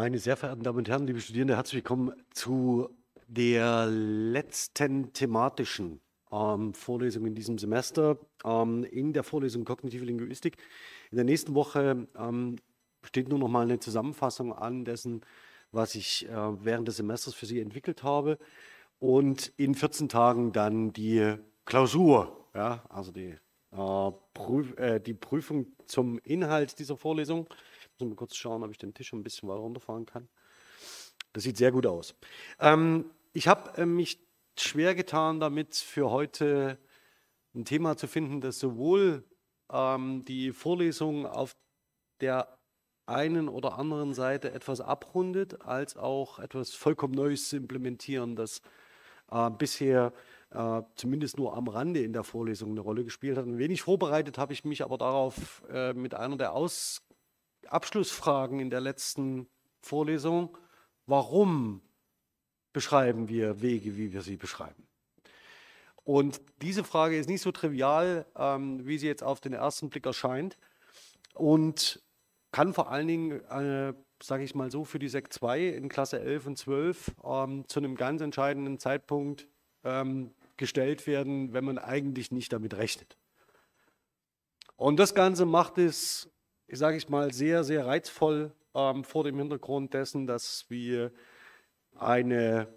Meine sehr verehrten Damen und Herren, liebe Studierende, herzlich willkommen zu der letzten thematischen ähm, Vorlesung in diesem Semester ähm, in der Vorlesung Kognitive Linguistik. In der nächsten Woche ähm, steht nur noch mal eine Zusammenfassung an dessen, was ich äh, während des Semesters für Sie entwickelt habe. Und in 14 Tagen dann die Klausur, ja, also die, äh, Prüf äh, die Prüfung zum Inhalt dieser Vorlesung. Muss mal kurz schauen, ob ich den Tisch ein bisschen weiter runterfahren kann. Das sieht sehr gut aus. Ähm, ich habe äh, mich schwer getan, damit für heute ein Thema zu finden, das sowohl ähm, die Vorlesung auf der einen oder anderen Seite etwas abrundet, als auch etwas vollkommen Neues zu implementieren, das äh, bisher äh, zumindest nur am Rande in der Vorlesung eine Rolle gespielt hat. Ein wenig vorbereitet habe ich mich aber darauf äh, mit einer der Aus Abschlussfragen in der letzten Vorlesung. Warum beschreiben wir Wege, wie wir sie beschreiben? Und diese Frage ist nicht so trivial, ähm, wie sie jetzt auf den ersten Blick erscheint und kann vor allen Dingen, äh, sage ich mal so, für die Sek 2 in Klasse 11 und 12 ähm, zu einem ganz entscheidenden Zeitpunkt ähm, gestellt werden, wenn man eigentlich nicht damit rechnet. Und das Ganze macht es, sage ich mal, sehr, sehr reizvoll ähm, vor dem Hintergrund dessen, dass wir eine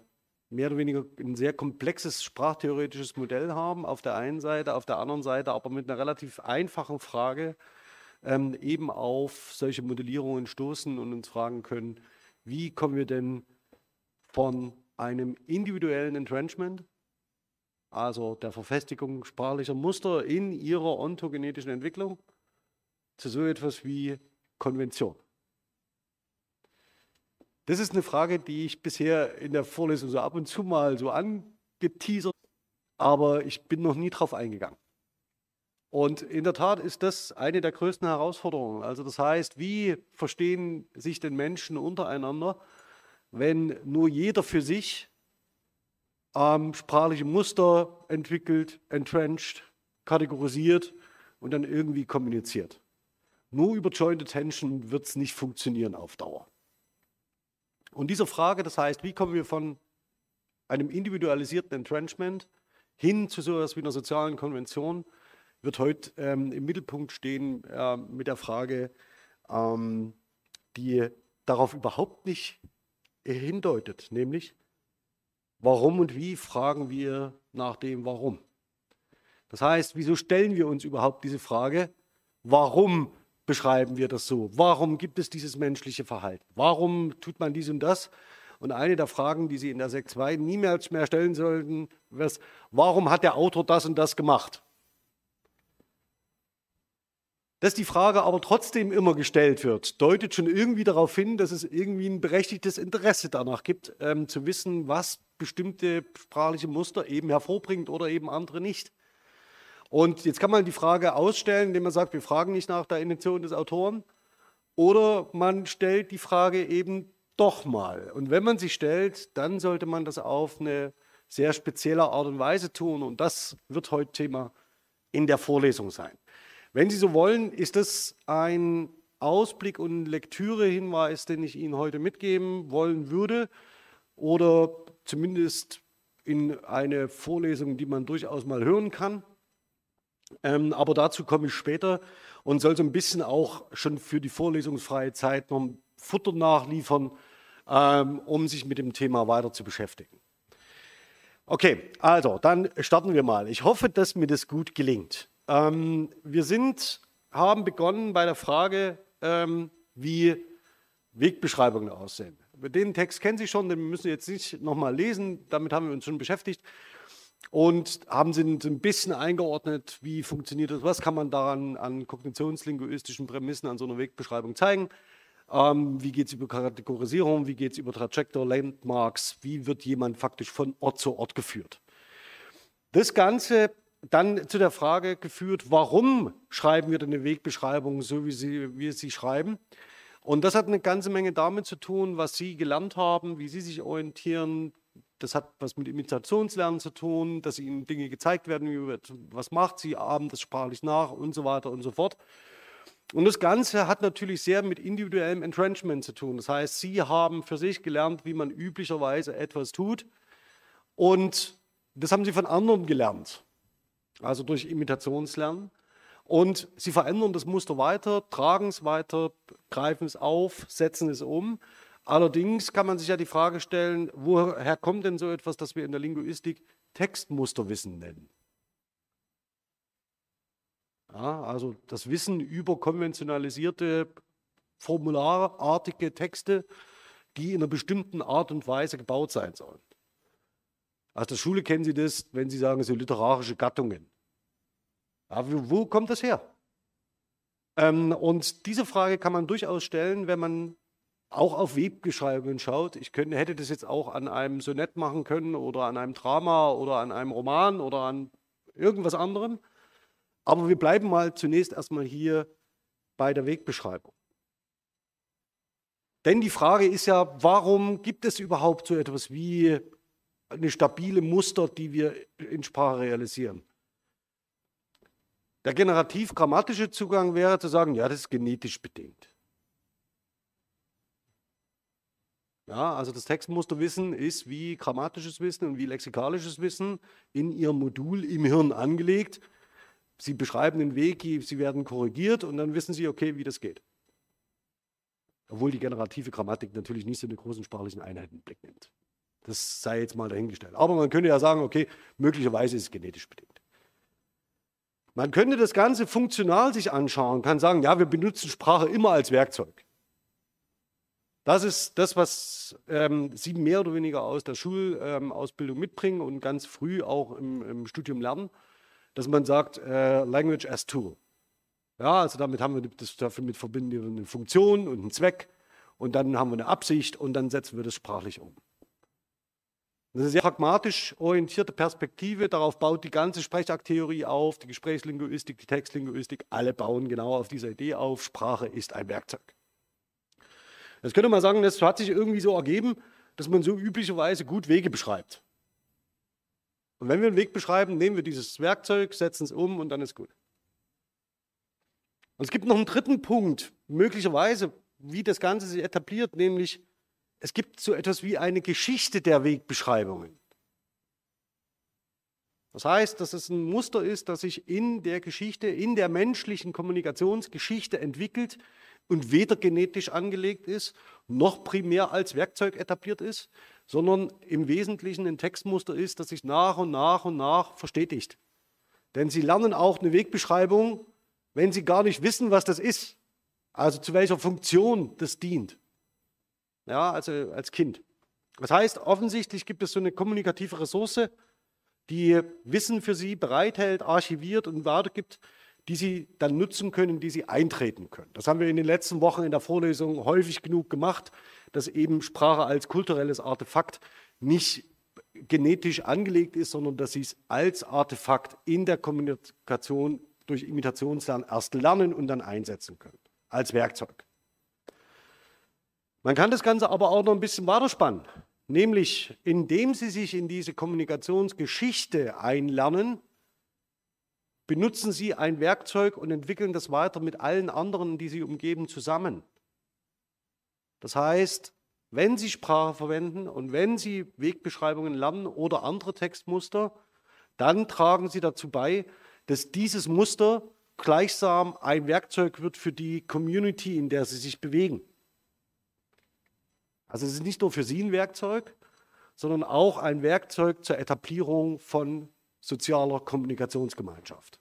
mehr oder weniger ein sehr komplexes sprachtheoretisches Modell haben, auf der einen Seite, auf der anderen Seite aber mit einer relativ einfachen Frage ähm, eben auf solche Modellierungen stoßen und uns fragen können, wie kommen wir denn von einem individuellen Entrenchment, also der Verfestigung sprachlicher Muster in ihrer ontogenetischen Entwicklung, zu so etwas wie Konvention. Das ist eine Frage, die ich bisher in der Vorlesung so ab und zu mal so angeteasert, aber ich bin noch nie drauf eingegangen. Und in der Tat ist das eine der größten Herausforderungen. Also das heißt, wie verstehen sich denn Menschen untereinander, wenn nur jeder für sich ähm, sprachliche Muster entwickelt, entrenched, kategorisiert und dann irgendwie kommuniziert. Nur über Joint Attention wird es nicht funktionieren auf Dauer. Und diese Frage, das heißt, wie kommen wir von einem individualisierten Entrenchment hin zu so etwas wie einer sozialen Konvention, wird heute ähm, im Mittelpunkt stehen äh, mit der Frage, ähm, die darauf überhaupt nicht hindeutet, nämlich warum und wie fragen wir nach dem Warum. Das heißt, wieso stellen wir uns überhaupt diese Frage, warum beschreiben wir das so? Warum gibt es dieses menschliche Verhalten? Warum tut man dies und das? Und eine der Fragen, die Sie in der Sek 2 niemals mehr stellen sollten, ist, warum hat der Autor das und das gemacht? Dass die Frage aber trotzdem immer gestellt wird, deutet schon irgendwie darauf hin, dass es irgendwie ein berechtigtes Interesse danach gibt, ähm, zu wissen, was bestimmte sprachliche Muster eben hervorbringt oder eben andere nicht. Und jetzt kann man die Frage ausstellen, indem man sagt, wir fragen nicht nach der Intention des Autoren. Oder man stellt die Frage eben doch mal. Und wenn man sie stellt, dann sollte man das auf eine sehr spezielle Art und Weise tun. Und das wird heute Thema in der Vorlesung sein. Wenn Sie so wollen, ist das ein Ausblick und Lektürehinweis, den ich Ihnen heute mitgeben wollen würde. Oder zumindest in eine Vorlesung, die man durchaus mal hören kann. Ähm, aber dazu komme ich später und soll so ein bisschen auch schon für die vorlesungsfreie Zeit noch Futter nachliefern, ähm, um sich mit dem Thema weiter zu beschäftigen. Okay, also dann starten wir mal. Ich hoffe, dass mir das gut gelingt. Ähm, wir sind, haben begonnen bei der Frage, ähm, wie Wegbeschreibungen aussehen. Den Text kennen Sie schon, den müssen Sie jetzt nicht nochmal lesen, damit haben wir uns schon beschäftigt und haben sie ein bisschen eingeordnet, wie funktioniert das, was kann man daran an kognitionslinguistischen Prämissen an so einer Wegbeschreibung zeigen, ähm, wie geht es über Kategorisierung, wie geht es über Trajector, Landmarks, wie wird jemand faktisch von Ort zu Ort geführt. Das Ganze dann zu der Frage geführt, warum schreiben wir denn eine Wegbeschreibung so, wie sie, wir sie schreiben. Und das hat eine ganze Menge damit zu tun, was Sie gelernt haben, wie Sie sich orientieren, das hat was mit Imitationslernen zu tun, dass ihnen Dinge gezeigt werden, was macht sie, abend das sprachlich nach und so weiter und so fort. Und das Ganze hat natürlich sehr mit individuellem Entrenchment zu tun. Das heißt, Sie haben für sich gelernt, wie man üblicherweise etwas tut. Und das haben Sie von anderen gelernt, also durch Imitationslernen. Und Sie verändern das Muster weiter, tragen es weiter, greifen es auf, setzen es um. Allerdings kann man sich ja die Frage stellen, woher kommt denn so etwas, das wir in der Linguistik Textmusterwissen nennen? Ja, also das Wissen über konventionalisierte, formularartige Texte, die in einer bestimmten Art und Weise gebaut sein sollen. Aus der Schule kennen Sie das, wenn Sie sagen, so literarische Gattungen. Ja, wo kommt das her? Ähm, und diese Frage kann man durchaus stellen, wenn man auch auf Webbeschreibungen schaut. Ich könnte, hätte das jetzt auch an einem Sonett machen können oder an einem Drama oder an einem Roman oder an irgendwas anderem. Aber wir bleiben mal zunächst erstmal hier bei der Wegbeschreibung. Denn die Frage ist ja, warum gibt es überhaupt so etwas wie eine stabile Muster, die wir in Sprache realisieren? Der generativ-grammatische Zugang wäre zu sagen, ja, das ist genetisch bedingt. Ja, also das Textmusterwissen ist wie grammatisches Wissen und wie lexikalisches Wissen in ihrem Modul im Hirn angelegt. Sie beschreiben den Weg, Sie werden korrigiert und dann wissen Sie, okay, wie das geht. Obwohl die generative Grammatik natürlich nicht so eine großen sprachlichen Einheiten Blick nimmt. Das sei jetzt mal dahingestellt. Aber man könnte ja sagen, okay, möglicherweise ist es genetisch bedingt. Man könnte das Ganze funktional sich anschauen, kann sagen, ja, wir benutzen Sprache immer als Werkzeug. Das ist das, was ähm, Sie mehr oder weniger aus der Schulausbildung ähm, mitbringen und ganz früh auch im, im Studium lernen dass man sagt, äh, Language as Tool. Ja, also damit haben wir das damit verbinden wir eine Funktion und einen Zweck und dann haben wir eine Absicht und dann setzen wir das sprachlich um. Das ist eine sehr pragmatisch orientierte Perspektive. Darauf baut die ganze Sprechakttheorie auf, die Gesprächslinguistik, die Textlinguistik. Alle bauen genau auf dieser Idee auf. Sprache ist ein Werkzeug. Jetzt könnte man sagen, das hat sich irgendwie so ergeben, dass man so üblicherweise gut Wege beschreibt. Und wenn wir einen Weg beschreiben, nehmen wir dieses Werkzeug, setzen es um und dann ist gut. Und es gibt noch einen dritten Punkt, möglicherweise, wie das Ganze sich etabliert, nämlich es gibt so etwas wie eine Geschichte der Wegbeschreibungen. Das heißt, dass es ein Muster ist, das sich in der Geschichte, in der menschlichen Kommunikationsgeschichte entwickelt und weder genetisch angelegt ist, noch primär als Werkzeug etabliert ist, sondern im Wesentlichen ein Textmuster ist, das sich nach und nach und nach verstetigt. Denn sie lernen auch eine Wegbeschreibung, wenn sie gar nicht wissen, was das ist, also zu welcher Funktion das dient. Ja, also als Kind. Das heißt, offensichtlich gibt es so eine kommunikative Ressource, die Wissen für sie bereithält, archiviert und weitergibt, die sie dann nutzen können, die sie eintreten können. Das haben wir in den letzten Wochen in der Vorlesung häufig genug gemacht, dass eben Sprache als kulturelles Artefakt nicht genetisch angelegt ist, sondern dass sie es als Artefakt in der Kommunikation durch Imitationslernen erst lernen und dann einsetzen können, als Werkzeug. Man kann das Ganze aber auch noch ein bisschen weiterspannen, nämlich indem sie sich in diese Kommunikationsgeschichte einlernen, benutzen Sie ein Werkzeug und entwickeln das weiter mit allen anderen, die Sie umgeben, zusammen. Das heißt, wenn Sie Sprache verwenden und wenn Sie Wegbeschreibungen lernen oder andere Textmuster, dann tragen Sie dazu bei, dass dieses Muster gleichsam ein Werkzeug wird für die Community, in der Sie sich bewegen. Also es ist nicht nur für Sie ein Werkzeug, sondern auch ein Werkzeug zur Etablierung von sozialer Kommunikationsgemeinschaft.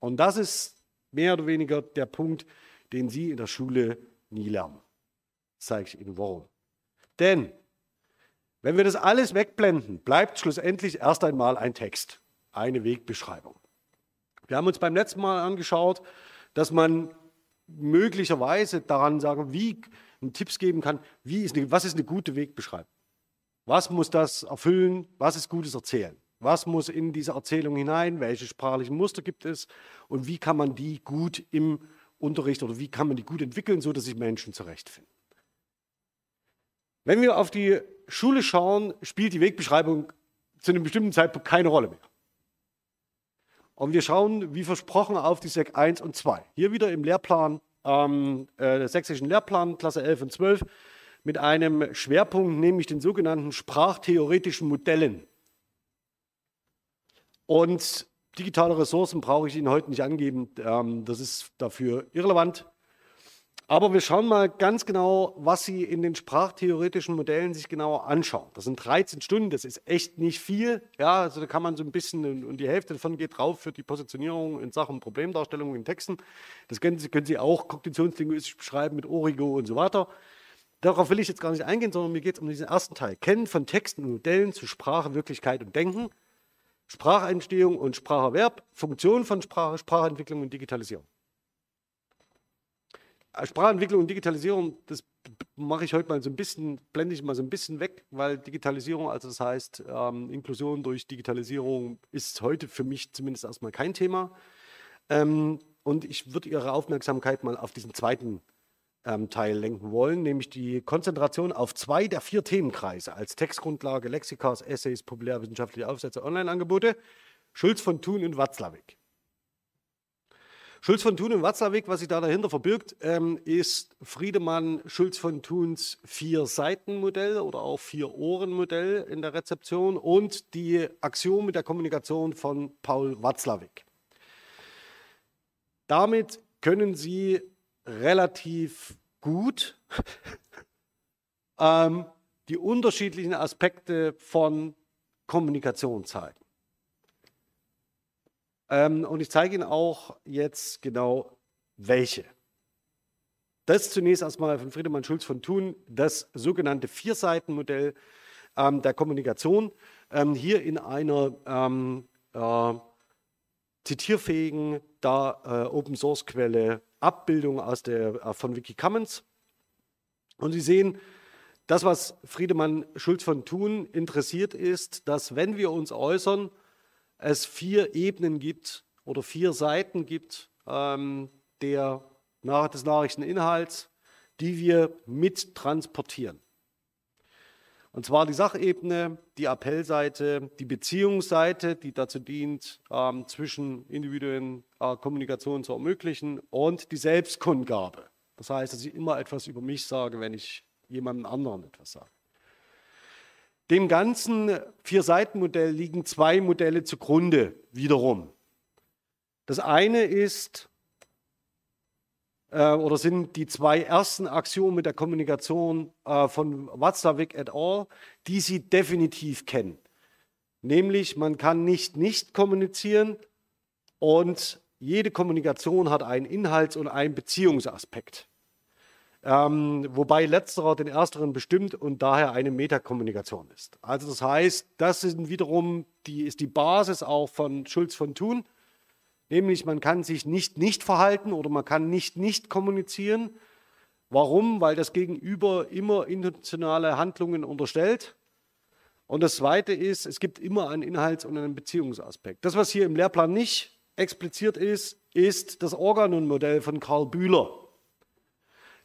Und das ist mehr oder weniger der Punkt, den Sie in der Schule nie lernen. Das zeige ich Ihnen warum. Denn wenn wir das alles wegblenden, bleibt schlussendlich erst einmal ein Text, eine Wegbeschreibung. Wir haben uns beim letzten Mal angeschaut, dass man möglicherweise daran sagen, wie Tipps geben kann, wie ist eine, was ist eine gute Wegbeschreibung? Was muss das erfüllen? Was ist gutes Erzählen? Was muss in diese Erzählung hinein? Welche sprachlichen Muster gibt es? Und wie kann man die gut im Unterricht oder wie kann man die gut entwickeln, sodass sich Menschen zurechtfinden? Wenn wir auf die Schule schauen, spielt die Wegbeschreibung zu einem bestimmten Zeitpunkt keine Rolle mehr. Und wir schauen, wie versprochen, auf die SEC 1 und 2. Hier wieder im Lehrplan, ähm, äh, sächsischen Lehrplan, Klasse 11 und 12, mit einem Schwerpunkt, nämlich den sogenannten sprachtheoretischen Modellen. Und digitale Ressourcen brauche ich Ihnen heute nicht angeben, ähm, das ist dafür irrelevant. Aber wir schauen mal ganz genau, was Sie in den sprachtheoretischen Modellen sich genauer anschauen. Das sind 13 Stunden, das ist echt nicht viel. Ja, also da kann man so ein bisschen, und die Hälfte davon geht drauf für die Positionierung in Sachen Problemdarstellung in Texten. Das können Sie, können Sie auch kognitionslinguistisch beschreiben mit Origo und so weiter. Darauf will ich jetzt gar nicht eingehen, sondern mir geht es um diesen ersten Teil. Kennen von Texten und Modellen zu Sprache, Wirklichkeit und Denken. Sprachentstehung und Spracherwerb, Funktion von Sprache, Sprachentwicklung und Digitalisierung. Sprachentwicklung und Digitalisierung, das mache ich heute mal so ein bisschen, blende ich mal so ein bisschen weg, weil Digitalisierung, also das heißt ähm, Inklusion durch Digitalisierung, ist heute für mich zumindest erstmal kein Thema. Ähm, und ich würde Ihre Aufmerksamkeit mal auf diesen zweiten ähm, Teil lenken wollen, nämlich die Konzentration auf zwei der vier Themenkreise als Textgrundlage, Lexikas, Essays, populärwissenschaftliche Aufsätze, Online-Angebote, Schulz von Thun und Watzlawick. Schulz von Thun und Watzlawick, was sich da dahinter verbirgt, ähm, ist Friedemann Schulz von Thuns Vier-Seiten-Modell oder auch Vier-Ohren-Modell in der Rezeption und die Axiome der Kommunikation von Paul Watzlawick. Damit können Sie relativ gut ähm, die unterschiedlichen Aspekte von Kommunikation zeigen. Ähm, und ich zeige Ihnen auch jetzt genau welche. Das zunächst erstmal von Friedemann Schulz von Thun, das sogenannte Vierseitenmodell ähm, der Kommunikation. Ähm, hier in einer ähm, äh, zitierfähigen da, äh, Open Source Quelle Abbildung aus der, äh, von Wikicommons. Und Sie sehen, das, was Friedemann Schulz von Thun interessiert, ist, dass wenn wir uns äußern, es vier Ebenen gibt oder vier Seiten gibt ähm, der, des Nachrichteninhalts, die wir mittransportieren. Und zwar die Sachebene, die Appellseite, die Beziehungsseite, die dazu dient, ähm, zwischen Individuen äh, Kommunikation zu ermöglichen und die Selbstkundgabe. Das heißt, dass ich immer etwas über mich sage, wenn ich jemandem anderen etwas sage. Dem ganzen Vier-Seiten-Modell liegen zwei Modelle zugrunde wiederum. Das eine ist äh, oder sind die zwei ersten Axiome der Kommunikation äh, von Watzlawick et al., die Sie definitiv kennen. Nämlich, man kann nicht nicht kommunizieren und jede Kommunikation hat einen Inhalts- und einen Beziehungsaspekt. Ähm, wobei letzterer den ersteren bestimmt und daher eine Metakommunikation ist. Also das heißt, das sind wiederum die, ist die Basis auch von Schulz von Thun Nämlich man kann sich nicht nicht verhalten oder man kann nicht nicht kommunizieren. Warum? Weil das Gegenüber immer intentionale Handlungen unterstellt. Und das Zweite ist, es gibt immer einen Inhalts- und einen Beziehungsaspekt. Das, was hier im Lehrplan nicht expliziert ist, ist das Organon-Modell von Karl Bühler.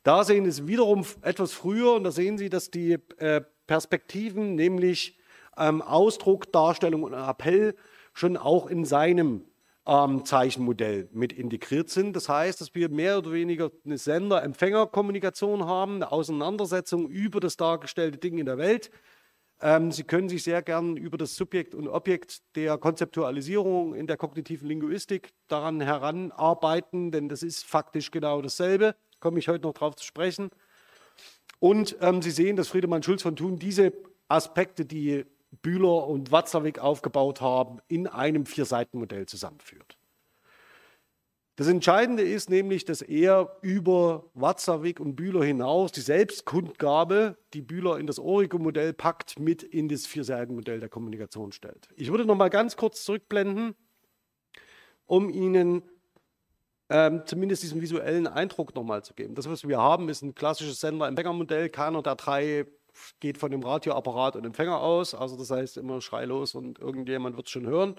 Da sehen Sie es wiederum etwas früher und da sehen Sie, dass die äh, Perspektiven, nämlich ähm, Ausdruck, Darstellung und Appell, schon auch in seinem ähm, Zeichenmodell mit integriert sind. Das heißt, dass wir mehr oder weniger eine Sender-Empfänger-Kommunikation haben, eine Auseinandersetzung über das dargestellte Ding in der Welt. Ähm, Sie können sich sehr gern über das Subjekt und Objekt der Konzeptualisierung in der kognitiven Linguistik daran heranarbeiten, denn das ist faktisch genau dasselbe. Komme ich heute noch darauf zu sprechen. Und ähm, Sie sehen, dass Friedemann Schulz von Thun diese Aspekte, die Bühler und Watzlawick aufgebaut haben, in einem Vier-Seiten-Modell zusammenführt. Das Entscheidende ist nämlich, dass er über Watzlawick und Bühler hinaus die Selbstkundgabe, die Bühler in das Origo-Modell packt, mit in das Vier-Seiten-Modell der Kommunikation stellt. Ich würde noch mal ganz kurz zurückblenden, um Ihnen ähm, zumindest diesen visuellen Eindruck noch mal zu geben. Das, was wir haben, ist ein klassisches Sender-Empfänger-Modell. Keiner der drei geht von dem Radioapparat und Empfänger aus, also das heißt immer schreilos und irgendjemand wird es schon hören,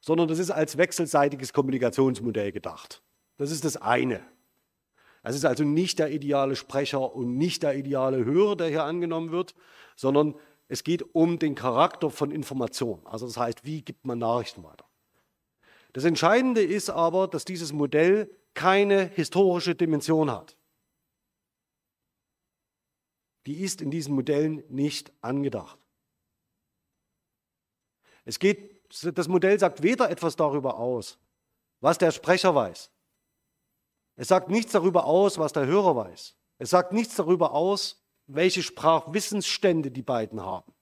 sondern das ist als wechselseitiges Kommunikationsmodell gedacht. Das ist das eine. Es ist also nicht der ideale Sprecher und nicht der ideale Hörer, der hier angenommen wird, sondern es geht um den Charakter von Information. Also das heißt, wie gibt man Nachrichten weiter. Das Entscheidende ist aber, dass dieses Modell keine historische Dimension hat. Die ist in diesen Modellen nicht angedacht. Es geht, das Modell sagt weder etwas darüber aus, was der Sprecher weiß. Es sagt nichts darüber aus, was der Hörer weiß. Es sagt nichts darüber aus, welche Sprachwissensstände die beiden haben.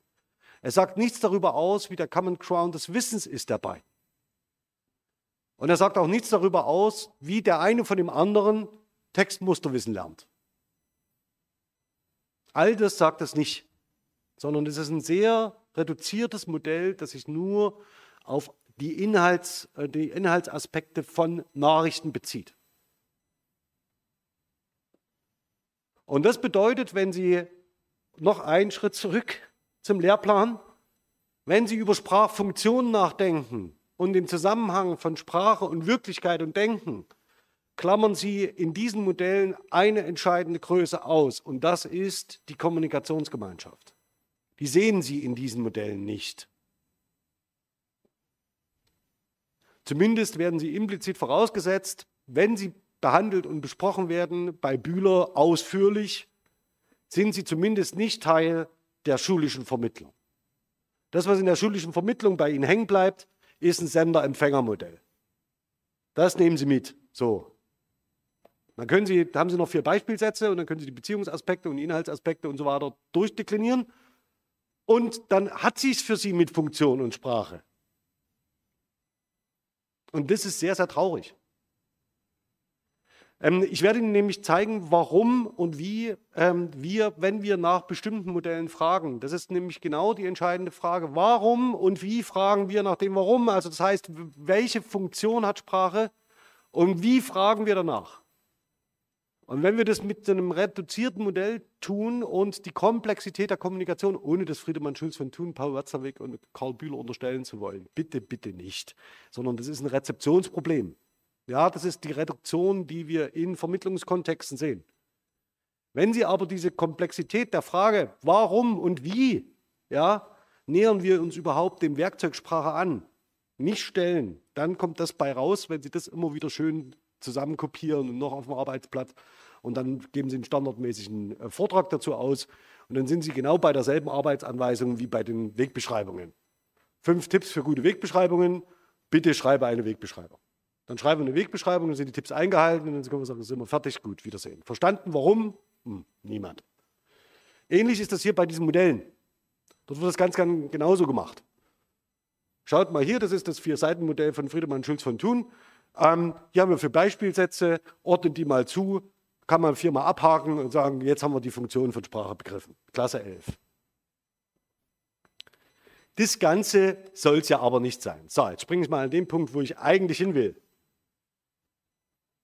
Es sagt nichts darüber aus, wie der Common Ground des Wissens ist beiden. Und er sagt auch nichts darüber aus, wie der eine von dem anderen Textmusterwissen lernt. All das sagt es nicht, sondern es ist ein sehr reduziertes Modell, das sich nur auf die, Inhalts, äh, die Inhaltsaspekte von Nachrichten bezieht. Und das bedeutet, wenn Sie noch einen Schritt zurück zum Lehrplan, wenn Sie über Sprachfunktionen nachdenken und den Zusammenhang von Sprache und Wirklichkeit und Denken, klammern Sie in diesen Modellen eine entscheidende Größe aus und das ist die Kommunikationsgemeinschaft. Die sehen Sie in diesen Modellen nicht. Zumindest werden sie implizit vorausgesetzt, wenn sie behandelt und besprochen werden, bei Bühler ausführlich, sind sie zumindest nicht Teil der schulischen Vermittlung. Das, was in der schulischen Vermittlung bei Ihnen hängen bleibt, ist ein Sender-Empfänger-Modell. Das nehmen Sie mit. So. Dann können Sie, haben Sie noch vier Beispielsätze und dann können Sie die Beziehungsaspekte und Inhaltsaspekte und so weiter durchdeklinieren. Und dann hat sie es für Sie mit Funktion und Sprache. Und das ist sehr, sehr traurig. Ähm, ich werde Ihnen nämlich zeigen, warum und wie ähm, wir, wenn wir nach bestimmten Modellen fragen, das ist nämlich genau die entscheidende Frage, warum und wie fragen wir nach dem Warum. Also das heißt, welche Funktion hat Sprache und wie fragen wir danach. Und wenn wir das mit einem reduzierten Modell tun und die Komplexität der Kommunikation, ohne das Friedemann Schulz von Thun, Paul Watzlawick und Karl Bühler unterstellen zu wollen, bitte, bitte nicht, sondern das ist ein Rezeptionsproblem. Ja, das ist die Reduktion, die wir in Vermittlungskontexten sehen. Wenn Sie aber diese Komplexität der Frage, warum und wie, ja, nähern wir uns überhaupt dem Werkzeugsprache an, nicht stellen, dann kommt das bei raus, wenn Sie das immer wieder schön zusammenkopieren und noch auf dem Arbeitsblatt und dann geben Sie einen standardmäßigen äh, Vortrag dazu aus und dann sind Sie genau bei derselben Arbeitsanweisung wie bei den Wegbeschreibungen. Fünf Tipps für gute Wegbeschreibungen. Bitte schreibe eine Wegbeschreibung. Dann schreiben wir eine Wegbeschreibung, dann sind die Tipps eingehalten und dann können wir sagen, sind wir fertig, gut, Wiedersehen. Verstanden, warum? Hm, niemand. Ähnlich ist das hier bei diesen Modellen. Dort wird das ganz, ganz genauso gemacht. Schaut mal hier, das ist das Vier-Seiten-Modell von Friedemann Schulz von Thun. Ähm, hier haben wir für Beispielsätze, ordnen die mal zu, kann man viermal abhaken und sagen, jetzt haben wir die Funktion von Sprache begriffen. Klasse 11. Das Ganze soll es ja aber nicht sein. So, jetzt springe ich mal an den Punkt, wo ich eigentlich hin will.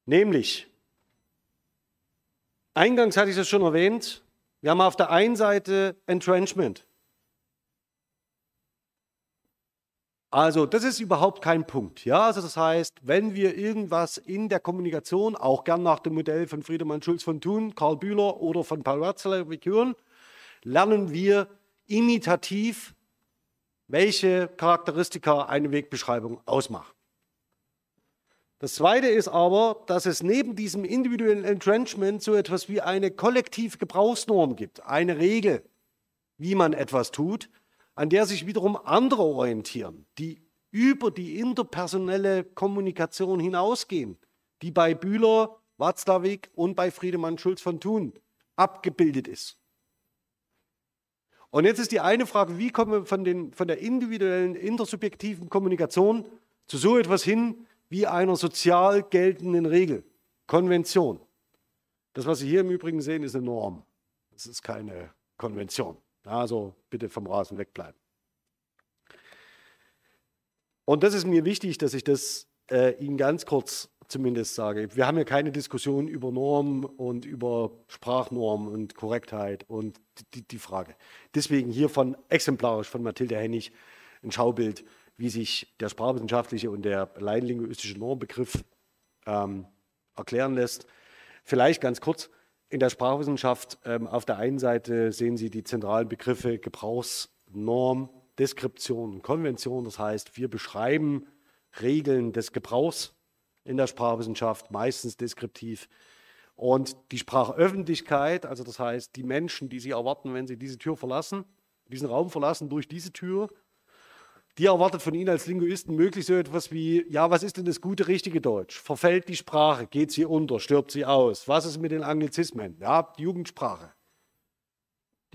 Nämlich, eingangs hatte ich das schon erwähnt, wir haben auf der einen Seite Entrenchment. Also, das ist überhaupt kein Punkt. Ja, also das heißt, wenn wir irgendwas in der Kommunikation, auch gern nach dem Modell von Friedemann Schulz von Thun, Karl Bühler oder von Paul Watzlawick hören, lernen wir imitativ, welche Charakteristika eine Wegbeschreibung ausmacht. Das Zweite ist aber, dass es neben diesem individuellen Entrenchment so etwas wie eine kollektive Gebrauchsnorm gibt, eine Regel, wie man etwas tut, an der sich wiederum andere orientieren, die über die interpersonelle Kommunikation hinausgehen, die bei Bühler, Watzlawick und bei Friedemann Schulz von Thun abgebildet ist. Und jetzt ist die eine Frage, wie kommen wir von, den, von der individuellen, intersubjektiven Kommunikation zu so etwas hin wie einer sozial geltenden Regel, Konvention. Das, was Sie hier im Übrigen sehen, ist eine Norm. Das ist keine Konvention. Also bitte vom Rasen wegbleiben. Und das ist mir wichtig, dass ich das äh, Ihnen ganz kurz zumindest sage. Wir haben ja keine Diskussion über Normen und über Sprachnormen und Korrektheit und die, die Frage. Deswegen hier von exemplarisch von Mathilde Hennig ein Schaubild, wie sich der sprachwissenschaftliche und der laienlinguistische Normbegriff ähm, erklären lässt. Vielleicht ganz kurz, in der Sprachwissenschaft ähm, auf der einen Seite sehen Sie die zentralen Begriffe Gebrauchsnorm, Deskription Konvention. Das heißt, wir beschreiben Regeln des Gebrauchs in der Sprachwissenschaft, meistens deskriptiv. Und die Sprachöffentlichkeit, also das heißt die Menschen, die Sie erwarten, wenn Sie diese Tür verlassen, diesen Raum verlassen durch diese Tür, die erwartet von Ihnen als Linguisten möglichst so etwas wie, ja, was ist denn das gute, richtige Deutsch? Verfällt die Sprache? Geht sie unter? Stirbt sie aus? Was ist mit den Anglizismen? Ja, die Jugendsprache.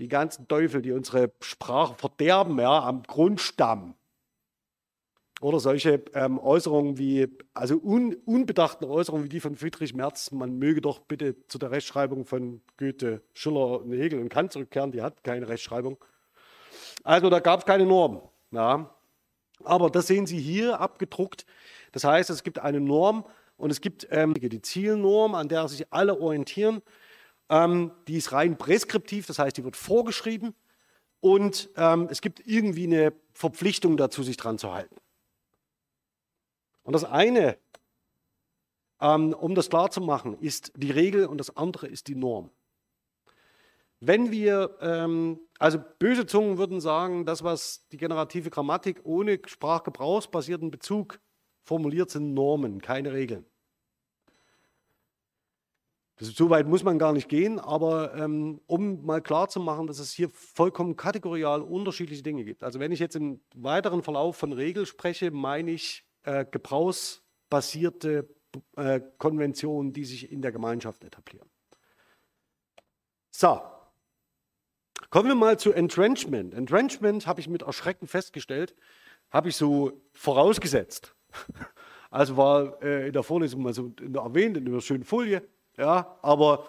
Die ganzen Teufel, die unsere Sprache verderben, ja, am Grundstamm. Oder solche ähm, Äußerungen wie, also un, unbedachten Äußerungen wie die von Friedrich Merz, man möge doch bitte zu der Rechtschreibung von Goethe, Schiller, Hegel und Kant zurückkehren, die hat keine Rechtschreibung. Also da gab es keine Norm. Ja. Aber das sehen Sie hier abgedruckt. Das heißt, es gibt eine Norm und es gibt ähm, die Zielnorm, an der sich alle orientieren. Ähm, die ist rein präskriptiv, das heißt, die wird vorgeschrieben und ähm, es gibt irgendwie eine Verpflichtung dazu, sich dran zu halten. Und das eine, ähm, um das klar zu machen, ist die Regel und das andere ist die Norm. Wenn wir, ähm, also böse Zungen würden sagen, das, was die generative Grammatik ohne sprachgebrauchsbasierten Bezug formuliert, sind Normen, keine Regeln. so weit muss man gar nicht gehen, aber ähm, um mal klar zu machen, dass es hier vollkommen kategorial unterschiedliche Dinge gibt. Also wenn ich jetzt im weiteren Verlauf von Regel spreche, meine ich äh, gebrauchsbasierte äh, Konventionen, die sich in der Gemeinschaft etablieren. So, Kommen wir mal zu Entrenchment. Entrenchment habe ich mit Erschrecken festgestellt, habe ich so vorausgesetzt. Also war äh, in der Vorlesung mal so erwähnt in einer schönen Folie, ja, aber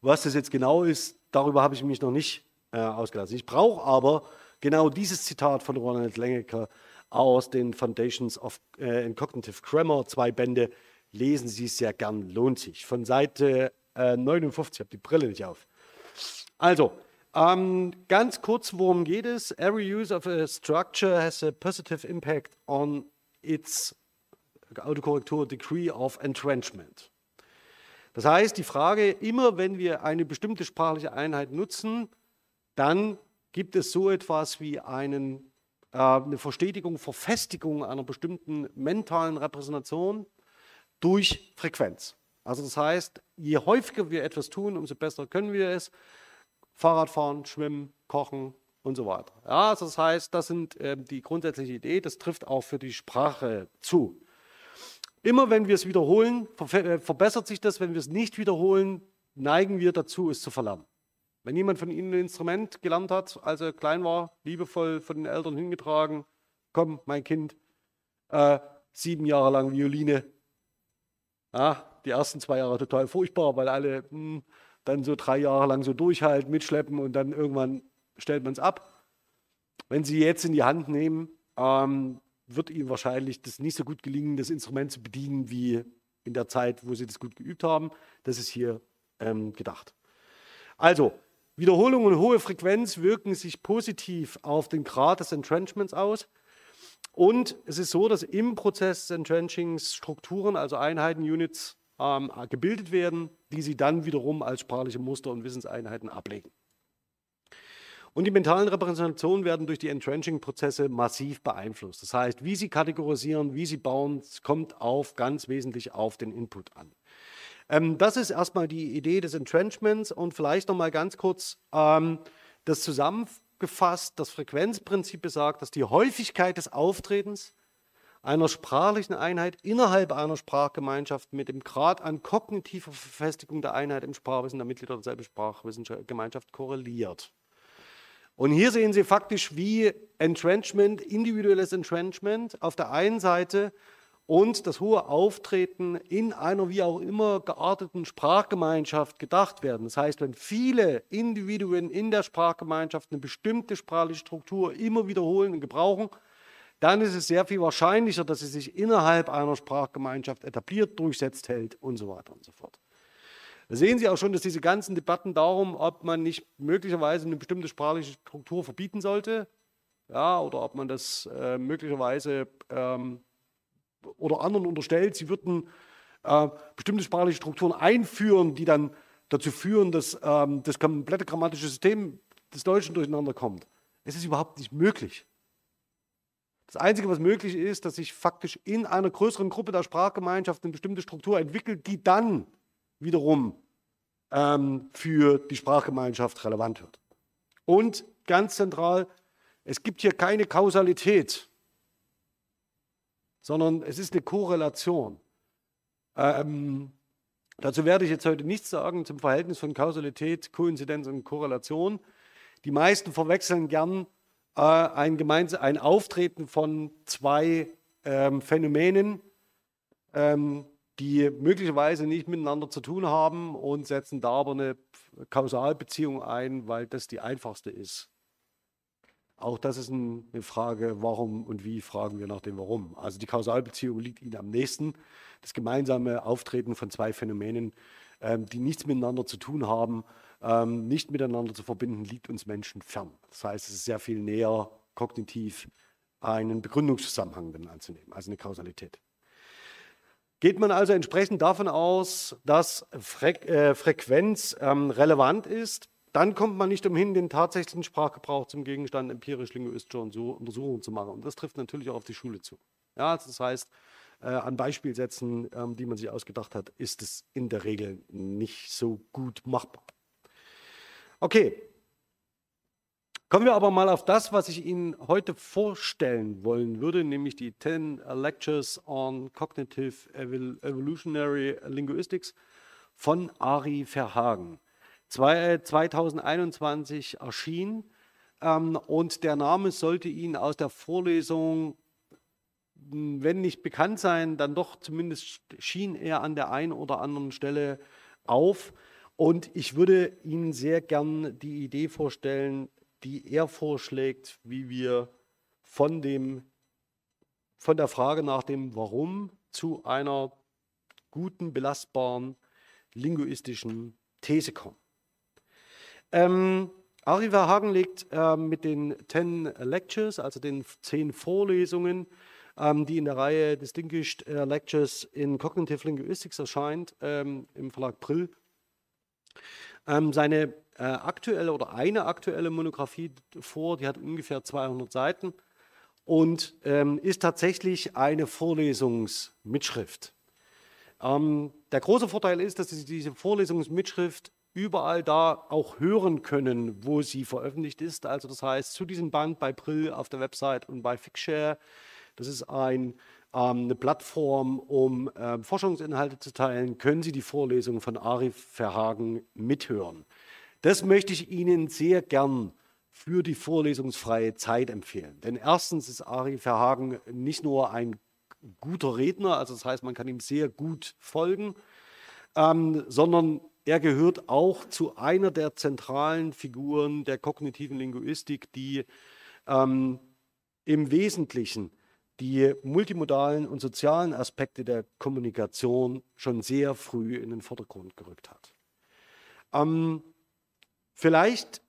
was das jetzt genau ist, darüber habe ich mich noch nicht äh, ausgelassen. Ich brauche aber genau dieses Zitat von Ronald Lengecker aus den Foundations of äh, Cognitive Grammar, zwei Bände, lesen Sie es sehr gern, lohnt sich. Von Seite äh, 59, ich habe die Brille nicht auf. Also, ähm, ganz kurz, worum geht es? Every use of a structure has a positive impact on its Autokorrektur Degree of Entrenchment. Das heißt, die Frage, immer wenn wir eine bestimmte sprachliche Einheit nutzen, dann gibt es so etwas wie einen, äh, eine Verstetigung, Verfestigung einer bestimmten mentalen Repräsentation durch Frequenz. Also das heißt, je häufiger wir etwas tun, umso besser können wir es. Fahrradfahren, Schwimmen, Kochen und so weiter. Ja, also das heißt, das sind äh, die grundsätzliche Idee, das trifft auch für die Sprache zu. Immer wenn wir es wiederholen, ver äh, verbessert sich das. Wenn wir es nicht wiederholen, neigen wir dazu, es zu verlernen. Wenn jemand von Ihnen ein Instrument gelernt hat, als er klein war, liebevoll von den Eltern hingetragen, komm, mein Kind, äh, sieben Jahre lang Violine. Ja, die ersten zwei Jahre total furchtbar, weil alle, mh, hm, dann so drei Jahre lang so durchhalten, mitschleppen und dann irgendwann stellt man es ab. Wenn Sie jetzt in die Hand nehmen, ähm, wird Ihnen wahrscheinlich das nicht so gut gelingen, das Instrument zu bedienen wie in der Zeit, wo Sie das gut geübt haben. Das ist hier ähm, gedacht. Also, Wiederholung und hohe Frequenz wirken sich positiv auf den Grad des Entrenchments aus. Und es ist so, dass im Prozess des Entrenchings Strukturen, also Einheiten, Units, ähm, gebildet werden, die sie dann wiederum als sprachliche Muster und Wissenseinheiten ablegen. Und die mentalen Repräsentationen werden durch die Entrenching-Prozesse massiv beeinflusst. Das heißt, wie sie kategorisieren, wie sie bauen, kommt auf ganz wesentlich auf den Input an. Ähm, das ist erstmal die Idee des Entrenchments und vielleicht nochmal ganz kurz ähm, das zusammengefasst. Das Frequenzprinzip besagt, dass die Häufigkeit des Auftretens einer sprachlichen Einheit innerhalb einer Sprachgemeinschaft mit dem Grad an kognitiver Verfestigung der Einheit im Sprachwissen der Mitglieder derselben Sprachgemeinschaft korreliert. Und hier sehen Sie faktisch, wie Entrenchment, individuelles Entrenchment auf der einen Seite und das hohe Auftreten in einer wie auch immer gearteten Sprachgemeinschaft gedacht werden. Das heißt, wenn viele Individuen in der Sprachgemeinschaft eine bestimmte sprachliche Struktur immer wiederholen und gebrauchen, dann ist es sehr viel wahrscheinlicher, dass sie sich innerhalb einer Sprachgemeinschaft etabliert, durchsetzt, hält und so weiter und so fort. Da sehen Sie auch schon, dass diese ganzen Debatten darum, ob man nicht möglicherweise eine bestimmte sprachliche Struktur verbieten sollte, ja, oder ob man das äh, möglicherweise ähm, oder anderen unterstellt, sie würden äh, bestimmte sprachliche Strukturen einführen, die dann dazu führen, dass ähm, das komplette grammatische System des Deutschen durcheinander kommt. Es ist überhaupt nicht möglich. Das Einzige, was möglich ist, dass sich faktisch in einer größeren Gruppe der Sprachgemeinschaft eine bestimmte Struktur entwickelt, die dann wiederum ähm, für die Sprachgemeinschaft relevant wird. Und ganz zentral, es gibt hier keine Kausalität, sondern es ist eine Korrelation. Ähm, dazu werde ich jetzt heute nichts sagen zum Verhältnis von Kausalität, Koinzidenz und Korrelation. Die meisten verwechseln gern äh, ein, gemeinsam, ein Auftreten von zwei ähm, Phänomenen, ähm, die möglicherweise nicht miteinander zu tun haben und setzen da aber eine Kausalbeziehung ein, weil das die einfachste ist. Auch das ist eine Frage, warum und wie fragen wir nach dem Warum. Also die Kausalbeziehung liegt Ihnen am nächsten. Das gemeinsame Auftreten von zwei Phänomenen, ähm, die nichts miteinander zu tun haben, ähm, nicht miteinander zu verbinden, liegt uns Menschen fern. Das heißt, es ist sehr viel näher kognitiv einen Begründungszusammenhang dann anzunehmen, also eine Kausalität. Geht man also entsprechend davon aus, dass Fre äh, Frequenz ähm, relevant ist, dann kommt man nicht umhin, den tatsächlichen Sprachgebrauch zum Gegenstand empirisch-linguistischer Untersuchungen zu machen. Und das trifft natürlich auch auf die Schule zu. Ja, also das heißt, äh, an Beispielsätzen, ähm, die man sich ausgedacht hat, ist es in der Regel nicht so gut machbar. Okay. Kommen wir aber mal auf das, was ich Ihnen heute vorstellen wollen würde, nämlich die 10 Lectures on Cognitive Evolutionary Linguistics von Ari Verhagen. 2021 erschien ähm, und der Name sollte Ihnen aus der Vorlesung, hm, wenn nicht bekannt sein, dann doch zumindest schien er an der einen oder anderen Stelle auf. Und ich würde Ihnen sehr gern die Idee vorstellen, die er vorschlägt, wie wir von, dem, von der Frage nach dem Warum zu einer guten, belastbaren linguistischen These kommen. Ähm, Ari Verhagen legt äh, mit den 10 Lectures, also den zehn Vorlesungen, ähm, die in der Reihe Distinguished äh, Lectures in Cognitive Linguistics erscheint, ähm, im Verlag Brill, ähm, seine äh, aktuelle oder eine aktuelle Monographie vor, die hat ungefähr 200 Seiten und ähm, ist tatsächlich eine Vorlesungsmitschrift. Ähm, der große Vorteil ist, dass Sie diese Vorlesungsmitschrift überall da auch hören können, wo sie veröffentlicht ist. Also das heißt, zu diesem Band bei Brill auf der Website und bei Fixshare. Das ist ein eine Plattform, um äh, Forschungsinhalte zu teilen, können Sie die Vorlesung von Arif Verhagen mithören. Das möchte ich Ihnen sehr gern für die vorlesungsfreie Zeit empfehlen. Denn erstens ist Ari Verhagen nicht nur ein guter Redner, also das heißt, man kann ihm sehr gut folgen, ähm, sondern er gehört auch zu einer der zentralen Figuren der kognitiven Linguistik, die ähm, im Wesentlichen die multimodalen und sozialen Aspekte der Kommunikation schon sehr früh in den Vordergrund gerückt hat. Ähm, vielleicht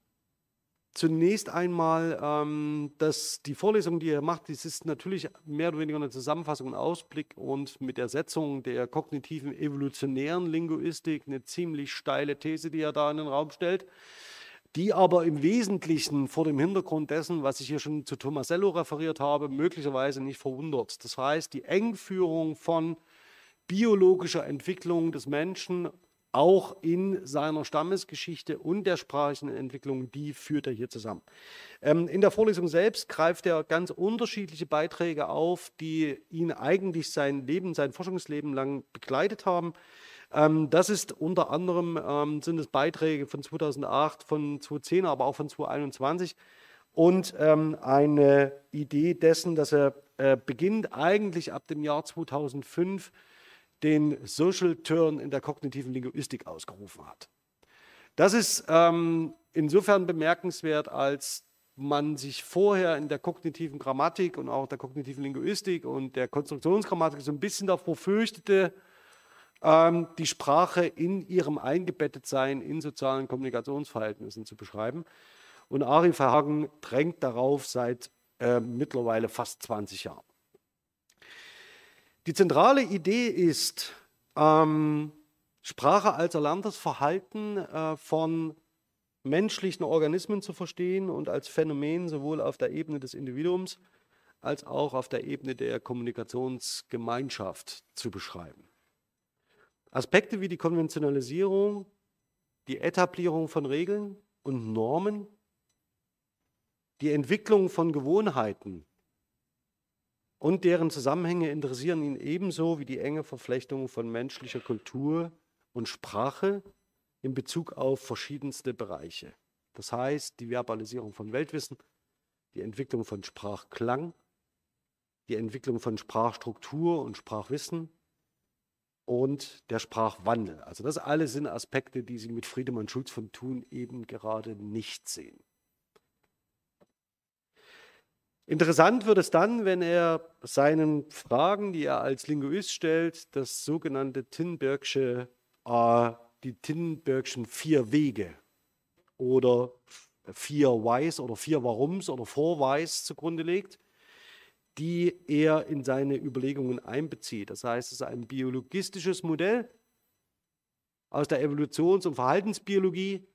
zunächst einmal, ähm, dass die Vorlesung, die er macht, das ist natürlich mehr oder weniger eine Zusammenfassung und Ausblick und mit der Setzung der kognitiven evolutionären Linguistik eine ziemlich steile These, die er da in den Raum stellt die aber im Wesentlichen vor dem Hintergrund dessen, was ich hier schon zu Tomasello referiert habe, möglicherweise nicht verwundert. Das heißt, die Engführung von biologischer Entwicklung des Menschen auch in seiner Stammesgeschichte und der sprachlichen Entwicklung, die führt er hier zusammen. Ähm, in der Vorlesung selbst greift er ganz unterschiedliche Beiträge auf, die ihn eigentlich sein Leben, sein Forschungsleben lang begleitet haben. Ähm, das ist unter anderem, ähm, sind es Beiträge von 2008, von 2010, aber auch von 2021 und ähm, eine Idee dessen, dass er äh, beginnt eigentlich ab dem Jahr 2005 den Social Turn in der kognitiven Linguistik ausgerufen hat. Das ist ähm, insofern bemerkenswert, als man sich vorher in der kognitiven Grammatik und auch der kognitiven Linguistik und der Konstruktionsgrammatik so ein bisschen davor fürchtete, ähm, die Sprache in ihrem Eingebettetsein in sozialen Kommunikationsverhältnissen zu beschreiben. Und Ari Verhagen drängt darauf seit äh, mittlerweile fast 20 Jahren. Die zentrale Idee ist, ähm, Sprache als erlerntes Verhalten äh, von menschlichen Organismen zu verstehen und als Phänomen sowohl auf der Ebene des Individuums als auch auf der Ebene der Kommunikationsgemeinschaft zu beschreiben. Aspekte wie die Konventionalisierung, die Etablierung von Regeln und Normen, die Entwicklung von Gewohnheiten und deren Zusammenhänge interessieren ihn ebenso wie die enge Verflechtung von menschlicher Kultur und Sprache in Bezug auf verschiedenste Bereiche. Das heißt, die Verbalisierung von Weltwissen, die Entwicklung von Sprachklang, die Entwicklung von Sprachstruktur und Sprachwissen und der Sprachwandel. Also das alles sind Aspekte, die Sie mit Friedemann Schulz von Thun eben gerade nicht sehen. Interessant wird es dann, wenn er seinen Fragen, die er als Linguist stellt, das sogenannte Tinbergsche, äh, die Tinbergschen vier Wege oder vier Whys oder vier Warums oder Four Whys zugrunde legt, die er in seine Überlegungen einbezieht. Das heißt, es ist ein biologistisches Modell aus der Evolutions- und Verhaltensbiologie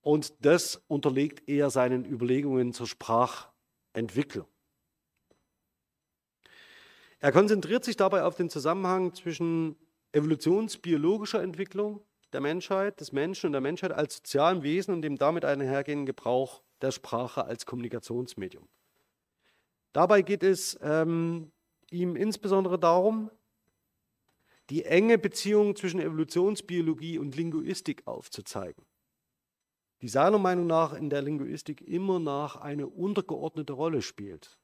und das unterlegt er seinen Überlegungen zur Sprache. Entwicklung. Er konzentriert sich dabei auf den Zusammenhang zwischen evolutionsbiologischer Entwicklung der Menschheit, des Menschen und der Menschheit als sozialem Wesen und dem damit einhergehenden Gebrauch der Sprache als Kommunikationsmedium. Dabei geht es ähm, ihm insbesondere darum, die enge Beziehung zwischen Evolutionsbiologie und Linguistik aufzuzeigen die seiner Meinung nach in der Linguistik immer nach eine untergeordnete Rolle spielt.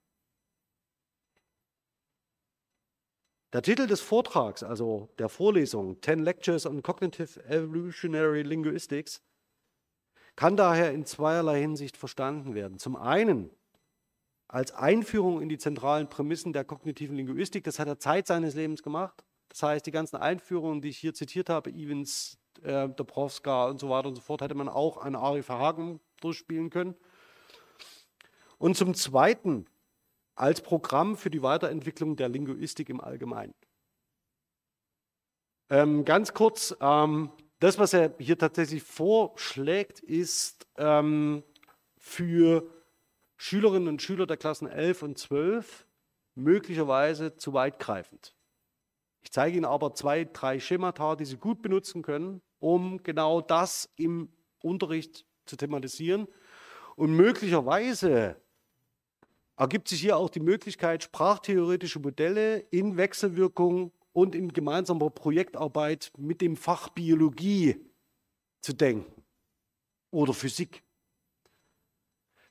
Der Titel des Vortrags, also der Vorlesung Ten Lectures on Cognitive Evolutionary Linguistics, kann daher in zweierlei Hinsicht verstanden werden. Zum einen als Einführung in die zentralen Prämissen der kognitiven Linguistik, das hat er Zeit seines Lebens gemacht. Das heißt, die ganzen Einführungen, die ich hier zitiert habe, Evans, äh, Dobrowska und so weiter und so fort, hätte man auch an Ari Verhagen durchspielen können. Und zum Zweiten als Programm für die Weiterentwicklung der Linguistik im Allgemeinen. Ähm, ganz kurz, ähm, das, was er hier tatsächlich vorschlägt, ist ähm, für Schülerinnen und Schüler der Klassen 11 und 12 möglicherweise zu weitgreifend. Ich zeige Ihnen aber zwei, drei Schemata, die Sie gut benutzen können, um genau das im Unterricht zu thematisieren. Und möglicherweise ergibt sich hier auch die Möglichkeit, sprachtheoretische Modelle in Wechselwirkung und in gemeinsamer Projektarbeit mit dem Fach Biologie zu denken oder Physik.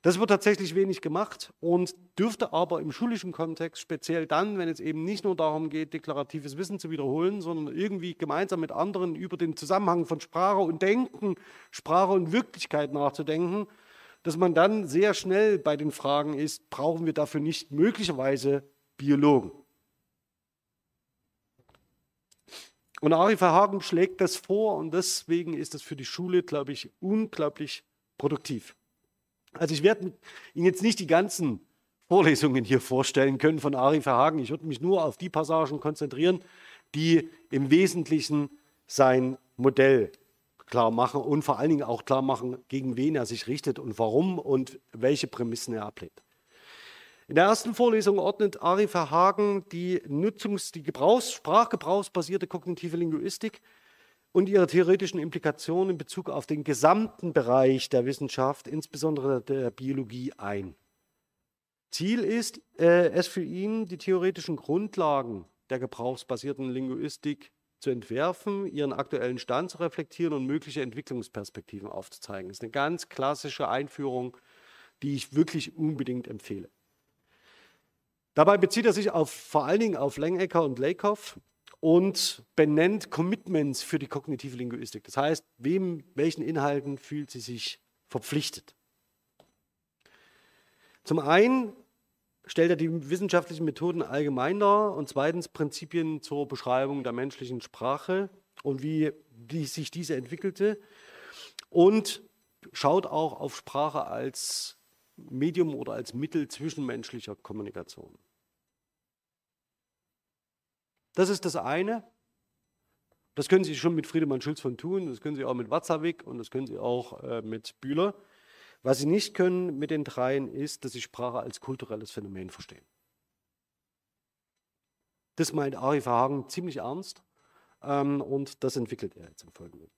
Das wird tatsächlich wenig gemacht und dürfte aber im schulischen Kontext, speziell dann, wenn es eben nicht nur darum geht, deklaratives Wissen zu wiederholen, sondern irgendwie gemeinsam mit anderen über den Zusammenhang von Sprache und Denken, Sprache und Wirklichkeit nachzudenken, dass man dann sehr schnell bei den Fragen ist, brauchen wir dafür nicht möglicherweise Biologen? Und Ari Verhagen schlägt das vor und deswegen ist das für die Schule, glaube ich, unglaublich produktiv. Also ich werde Ihnen jetzt nicht die ganzen Vorlesungen hier vorstellen können von Ari Verhagen. Ich würde mich nur auf die Passagen konzentrieren, die im Wesentlichen sein Modell klar machen und vor allen Dingen auch klar machen, gegen wen er sich richtet und warum und welche Prämissen er ablehnt. In der ersten Vorlesung ordnet Ari Verhagen die Nutzungs-, die Gebrauchs-, sprachgebrauchsbasierte kognitive Linguistik und ihre theoretischen Implikationen in Bezug auf den gesamten Bereich der Wissenschaft, insbesondere der Biologie, ein. Ziel ist äh, es für ihn, die theoretischen Grundlagen der gebrauchsbasierten Linguistik zu entwerfen, ihren aktuellen Stand zu reflektieren und mögliche Entwicklungsperspektiven aufzuzeigen. Das ist eine ganz klassische Einführung, die ich wirklich unbedingt empfehle. Dabei bezieht er sich auf, vor allen Dingen auf Lengecker und Lakoff, und benennt Commitments für die kognitive Linguistik. Das heißt, wem, welchen Inhalten fühlt sie sich verpflichtet? Zum einen stellt er die wissenschaftlichen Methoden allgemein dar und zweitens Prinzipien zur Beschreibung der menschlichen Sprache und wie die, sich diese entwickelte und schaut auch auf Sprache als Medium oder als Mittel zwischenmenschlicher Kommunikation. Das ist das eine. Das können Sie schon mit Friedemann Schulz von Thun, das können Sie auch mit Watzlawick und das können Sie auch äh, mit Bühler. Was Sie nicht können mit den dreien ist, dass Sie Sprache als kulturelles Phänomen verstehen. Das meint Ari Verhagen ziemlich ernst ähm, und das entwickelt er jetzt im Folgenden.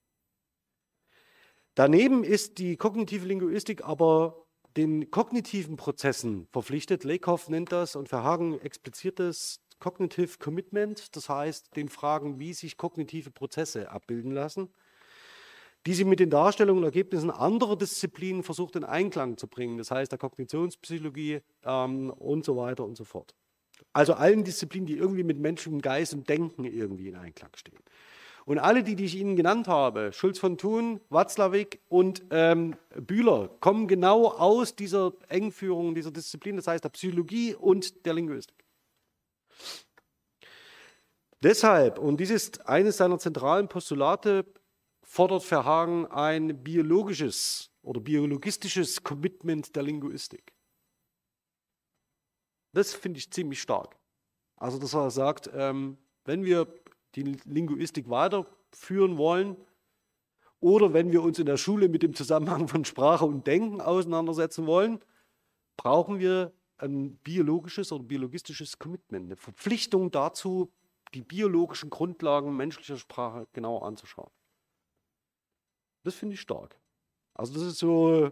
Daneben ist die kognitive Linguistik aber den kognitiven Prozessen verpflichtet. Lakoff nennt das und Verhagen expliziert das Cognitive Commitment, das heißt den Fragen, wie sich kognitive Prozesse abbilden lassen, die sie mit den Darstellungen und Ergebnissen anderer Disziplinen versucht in Einklang zu bringen, das heißt der Kognitionspsychologie ähm, und so weiter und so fort. Also allen Disziplinen, die irgendwie mit menschlichem Geist und Denken irgendwie in Einklang stehen. Und alle, die, die ich Ihnen genannt habe, Schulz von Thun, Watzlawick und ähm, Bühler, kommen genau aus dieser Engführung dieser Disziplin, das heißt der Psychologie und der Linguistik. Deshalb, und dies ist eines seiner zentralen Postulate, fordert Verhagen ein biologisches oder biologistisches Commitment der Linguistik. Das finde ich ziemlich stark. Also, dass er sagt, ähm, wenn wir die Linguistik weiterführen wollen oder wenn wir uns in der Schule mit dem Zusammenhang von Sprache und Denken auseinandersetzen wollen, brauchen wir ein biologisches oder biologistisches Commitment, eine Verpflichtung dazu, die biologischen Grundlagen menschlicher Sprache genauer anzuschauen. Das finde ich stark. Also das ist so,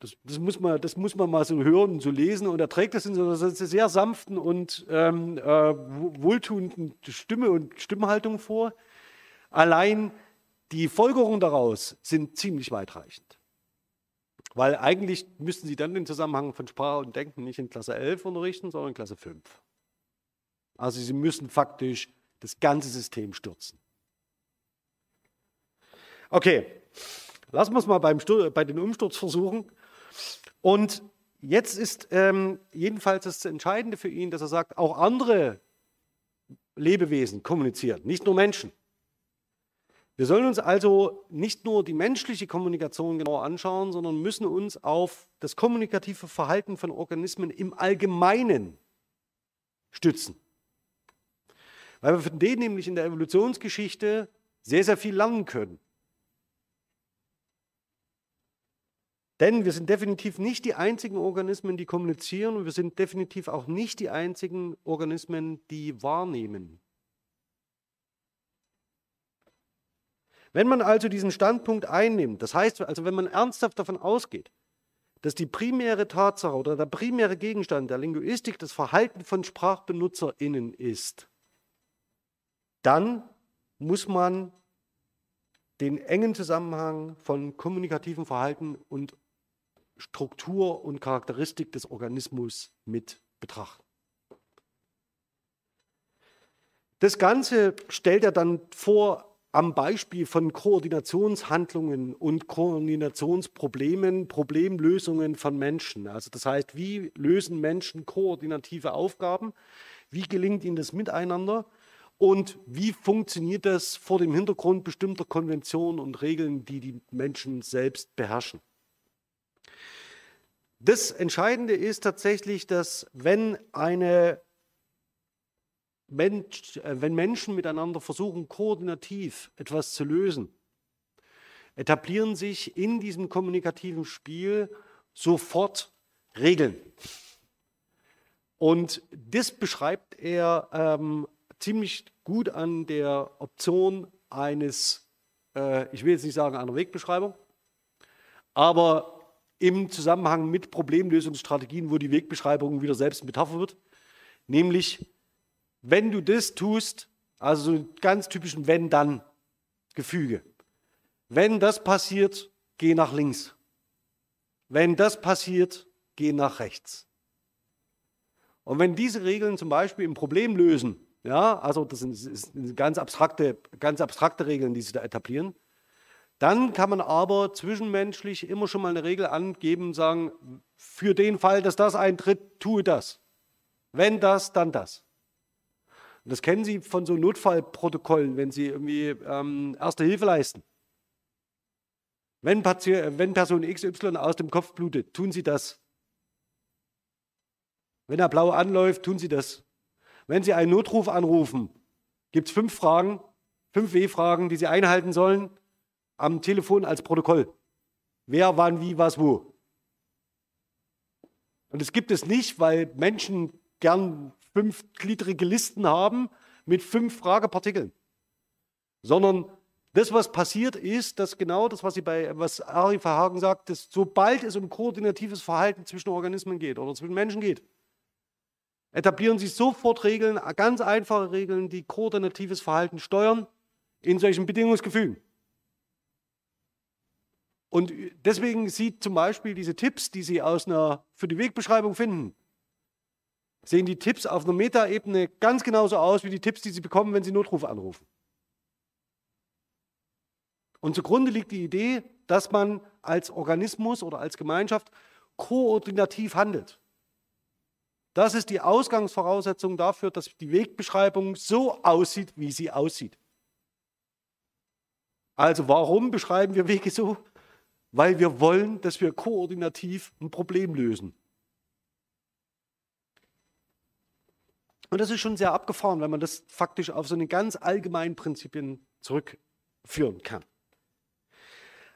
das, das, muss man, das muss man mal so hören und so lesen und er trägt das in so einer sehr sanften und ähm, äh, wohltuenden Stimme und Stimmhaltung vor. Allein die Folgerungen daraus sind ziemlich weitreichend. Weil eigentlich müssten Sie dann den Zusammenhang von Sprache und Denken nicht in Klasse 11 unterrichten, sondern in Klasse 5. Also Sie müssen faktisch das ganze System stürzen. Okay, lassen wir es mal beim Stur bei den Umsturzversuchen. Und jetzt ist ähm, jedenfalls das Entscheidende für ihn, dass er sagt, auch andere Lebewesen kommunizieren, nicht nur Menschen. Wir sollen uns also nicht nur die menschliche Kommunikation genauer anschauen, sondern müssen uns auf das kommunikative Verhalten von Organismen im Allgemeinen stützen. Weil wir von denen nämlich in der Evolutionsgeschichte sehr, sehr viel lernen können. Denn wir sind definitiv nicht die einzigen Organismen, die kommunizieren und wir sind definitiv auch nicht die einzigen Organismen, die wahrnehmen. Wenn man also diesen Standpunkt einnimmt, das heißt also, wenn man ernsthaft davon ausgeht, dass die primäre Tatsache oder der primäre Gegenstand der Linguistik das Verhalten von SprachbenutzerInnen ist, dann muss man den engen Zusammenhang von kommunikativem Verhalten und Struktur und Charakteristik des Organismus mit betrachten. Das Ganze stellt er dann vor am Beispiel von Koordinationshandlungen und Koordinationsproblemen, Problemlösungen von Menschen. Also das heißt, wie lösen Menschen koordinative Aufgaben? Wie gelingt ihnen das miteinander? Und wie funktioniert das vor dem Hintergrund bestimmter Konventionen und Regeln, die die Menschen selbst beherrschen? Das Entscheidende ist tatsächlich, dass wenn eine Mensch, äh, wenn Menschen miteinander versuchen, koordinativ etwas zu lösen, etablieren sich in diesem kommunikativen Spiel sofort Regeln. Und das beschreibt er ähm, ziemlich gut an der Option eines, äh, ich will jetzt nicht sagen einer Wegbeschreibung, aber im Zusammenhang mit Problemlösungsstrategien, wo die Wegbeschreibung wieder selbst Metapher wird, nämlich wenn du das tust, also so ein ganz typischen Wenn-Dann-Gefüge. Wenn das passiert, geh nach links. Wenn das passiert, geh nach rechts. Und wenn diese Regeln zum Beispiel ein Problem lösen, ja, also das sind, das sind ganz, abstrakte, ganz abstrakte Regeln, die sich da etablieren, dann kann man aber zwischenmenschlich immer schon mal eine Regel angeben und sagen, für den Fall, dass das eintritt, tue das. Wenn das, dann das. Und das kennen Sie von so Notfallprotokollen, wenn Sie irgendwie ähm, Erste Hilfe leisten. Wenn, wenn Person XY aus dem Kopf blutet, tun Sie das. Wenn er blau anläuft, tun Sie das. Wenn Sie einen Notruf anrufen, gibt es fünf Fragen, fünf W-Fragen, die Sie einhalten sollen am Telefon als Protokoll. Wer, wann, wie, was, wo. Und es gibt es nicht, weil Menschen gern fünfgliedrige Listen haben mit fünf Fragepartikeln. Sondern das, was passiert, ist, dass genau das, was, sie bei, was Ari Verhagen sagt, dass sobald es um koordinatives Verhalten zwischen Organismen geht oder zwischen Menschen geht, etablieren sich sofort Regeln, ganz einfache Regeln, die koordinatives Verhalten steuern in solchen Bedingungsgefügen. Und deswegen sieht zum Beispiel diese Tipps, die Sie aus einer, für die Wegbeschreibung finden, sehen die Tipps auf einer Metaebene ganz genauso aus wie die Tipps, die Sie bekommen, wenn Sie Notruf anrufen. Und zugrunde liegt die Idee, dass man als Organismus oder als Gemeinschaft koordinativ handelt. Das ist die Ausgangsvoraussetzung dafür, dass die Wegbeschreibung so aussieht, wie sie aussieht. Also warum beschreiben wir Wege so? Weil wir wollen, dass wir koordinativ ein Problem lösen. Und das ist schon sehr abgefahren, wenn man das faktisch auf so eine ganz allgemeinen Prinzipien zurückführen kann.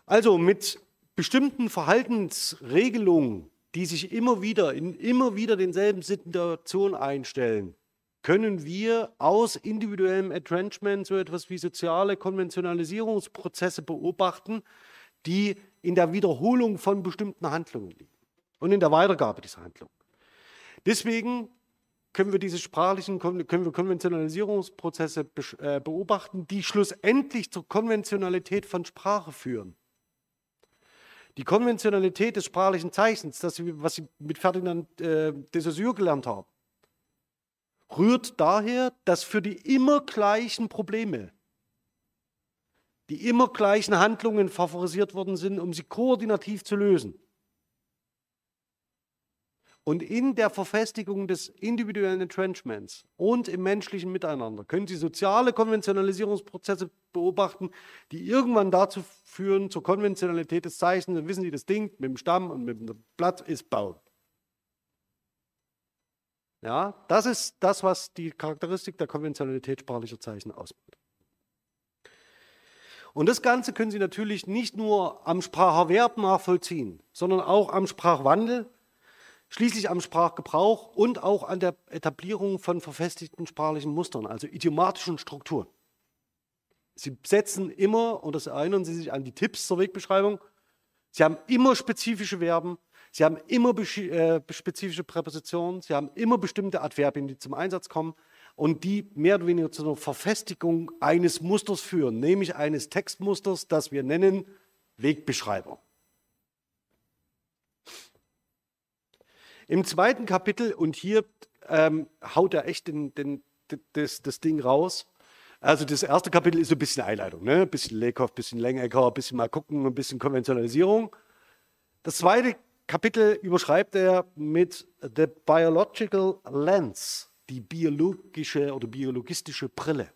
Also mit bestimmten Verhaltensregelungen, die sich immer wieder in immer wieder denselben Situationen einstellen, können wir aus individuellem Entrenchment so etwas wie soziale Konventionalisierungsprozesse beobachten, die in der Wiederholung von bestimmten Handlungen liegen und in der Weitergabe dieser Handlungen. Deswegen können wir diese sprachlichen können wir Konventionalisierungsprozesse äh, beobachten, die schlussendlich zur Konventionalität von Sprache führen. Die Konventionalität des sprachlichen Zeichens, das, was Sie mit Ferdinand äh, de Saussure gelernt haben, rührt daher, dass für die immer gleichen Probleme, die immer gleichen Handlungen favorisiert worden sind, um sie koordinativ zu lösen. Und in der Verfestigung des individuellen Entrenchments und im menschlichen Miteinander können Sie soziale Konventionalisierungsprozesse beobachten, die irgendwann dazu führen, zur Konventionalität des Zeichens. Dann wissen Sie, das Ding mit dem Stamm und mit dem Blatt ist Baum. Ja, das ist das, was die Charakteristik der Konventionalität sprachlicher Zeichen ausmacht. Und das Ganze können Sie natürlich nicht nur am Spracherwerb nachvollziehen, sondern auch am Sprachwandel schließlich am Sprachgebrauch und auch an der Etablierung von verfestigten sprachlichen Mustern, also idiomatischen Strukturen. Sie setzen immer, und das erinnern Sie sich an die Tipps zur Wegbeschreibung, Sie haben immer spezifische Verben, Sie haben immer äh, spezifische Präpositionen, Sie haben immer bestimmte Adverbien, die zum Einsatz kommen und die mehr oder weniger zu einer Verfestigung eines Musters führen, nämlich eines Textmusters, das wir nennen Wegbeschreibung. Im zweiten Kapitel, und hier ähm, haut er echt den, den, das, das Ding raus. Also das erste Kapitel ist so ein bisschen Einleitung, ne? ein bisschen Leckhoff, ein bisschen Lengecker, ein bisschen mal gucken, ein bisschen Konventionalisierung. Das zweite Kapitel überschreibt er mit The Biological Lens, die biologische oder biologistische Brille.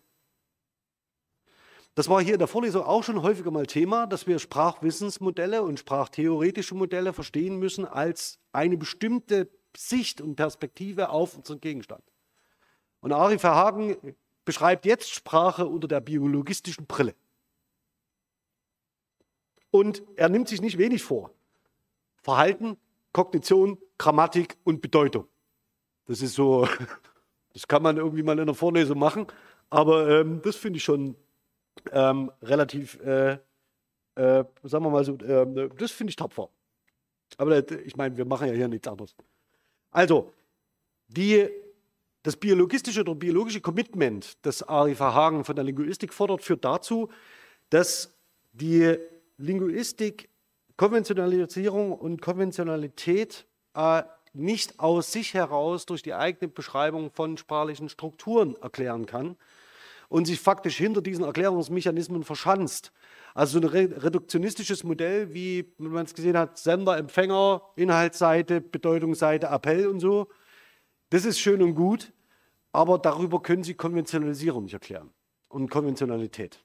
Das war hier in der Vorlesung auch schon häufiger mal Thema, dass wir Sprachwissensmodelle und sprachtheoretische Modelle verstehen müssen als eine bestimmte Sicht und Perspektive auf unseren Gegenstand. Und Ari Verhagen beschreibt jetzt Sprache unter der biologistischen Brille. Und er nimmt sich nicht wenig vor. Verhalten, Kognition, Grammatik und Bedeutung. Das ist so, das kann man irgendwie mal in der Vorlesung machen, aber ähm, das finde ich schon ähm, relativ, äh, äh, sagen wir mal so, äh, das finde ich tapfer. Aber ich meine, wir machen ja hier nichts anderes. Also, die, das biologistische oder biologische Commitment, das Ari Verhagen von der Linguistik fordert, führt dazu, dass die Linguistik Konventionalisierung und Konventionalität äh, nicht aus sich heraus durch die eigene Beschreibung von sprachlichen Strukturen erklären kann und sich faktisch hinter diesen Erklärungsmechanismen verschanzt. Also so ein reduktionistisches Modell, wie man es gesehen hat, Sender, Empfänger, Inhaltsseite, Bedeutungsseite, Appell und so. Das ist schön und gut, aber darüber können Sie Konventionalisierung nicht erklären und Konventionalität.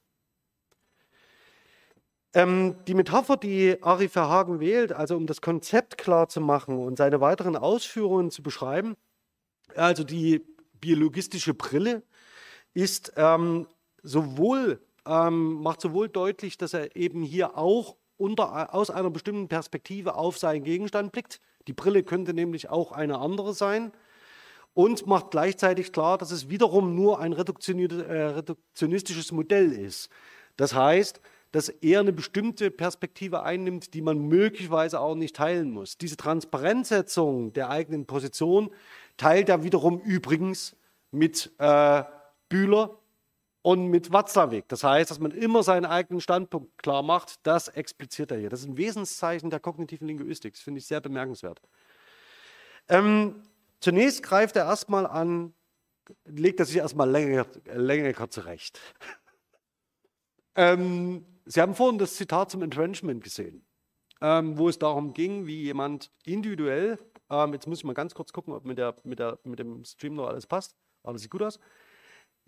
Ähm, die Metapher, die Ari Verhagen wählt, also um das Konzept klar zu machen und seine weiteren Ausführungen zu beschreiben, also die biologistische Brille, ist ähm, sowohl ähm, macht sowohl deutlich, dass er eben hier auch unter, aus einer bestimmten Perspektive auf seinen Gegenstand blickt. Die Brille könnte nämlich auch eine andere sein. und macht gleichzeitig klar, dass es wiederum nur ein äh, reduktionistisches Modell ist. Das heißt, dass er eine bestimmte Perspektive einnimmt, die man möglicherweise auch nicht teilen muss. Diese Transparenzsetzung der eigenen Position teilt er wiederum übrigens mit äh, Bühler und mit Watzlawick. Das heißt, dass man immer seinen eigenen Standpunkt klar macht, das expliziert er hier. Das ist ein Wesenszeichen der kognitiven Linguistik. Das finde ich sehr bemerkenswert. Ähm, zunächst greift er erstmal an, legt er sich erstmal länger, zurecht. ähm, Sie haben vorhin das Zitat zum Entrenchment gesehen, ähm, wo es darum ging, wie jemand individuell, ähm, jetzt muss ich mal ganz kurz gucken, ob mit, der, mit, der, mit dem Stream noch alles passt, aber das sieht gut aus,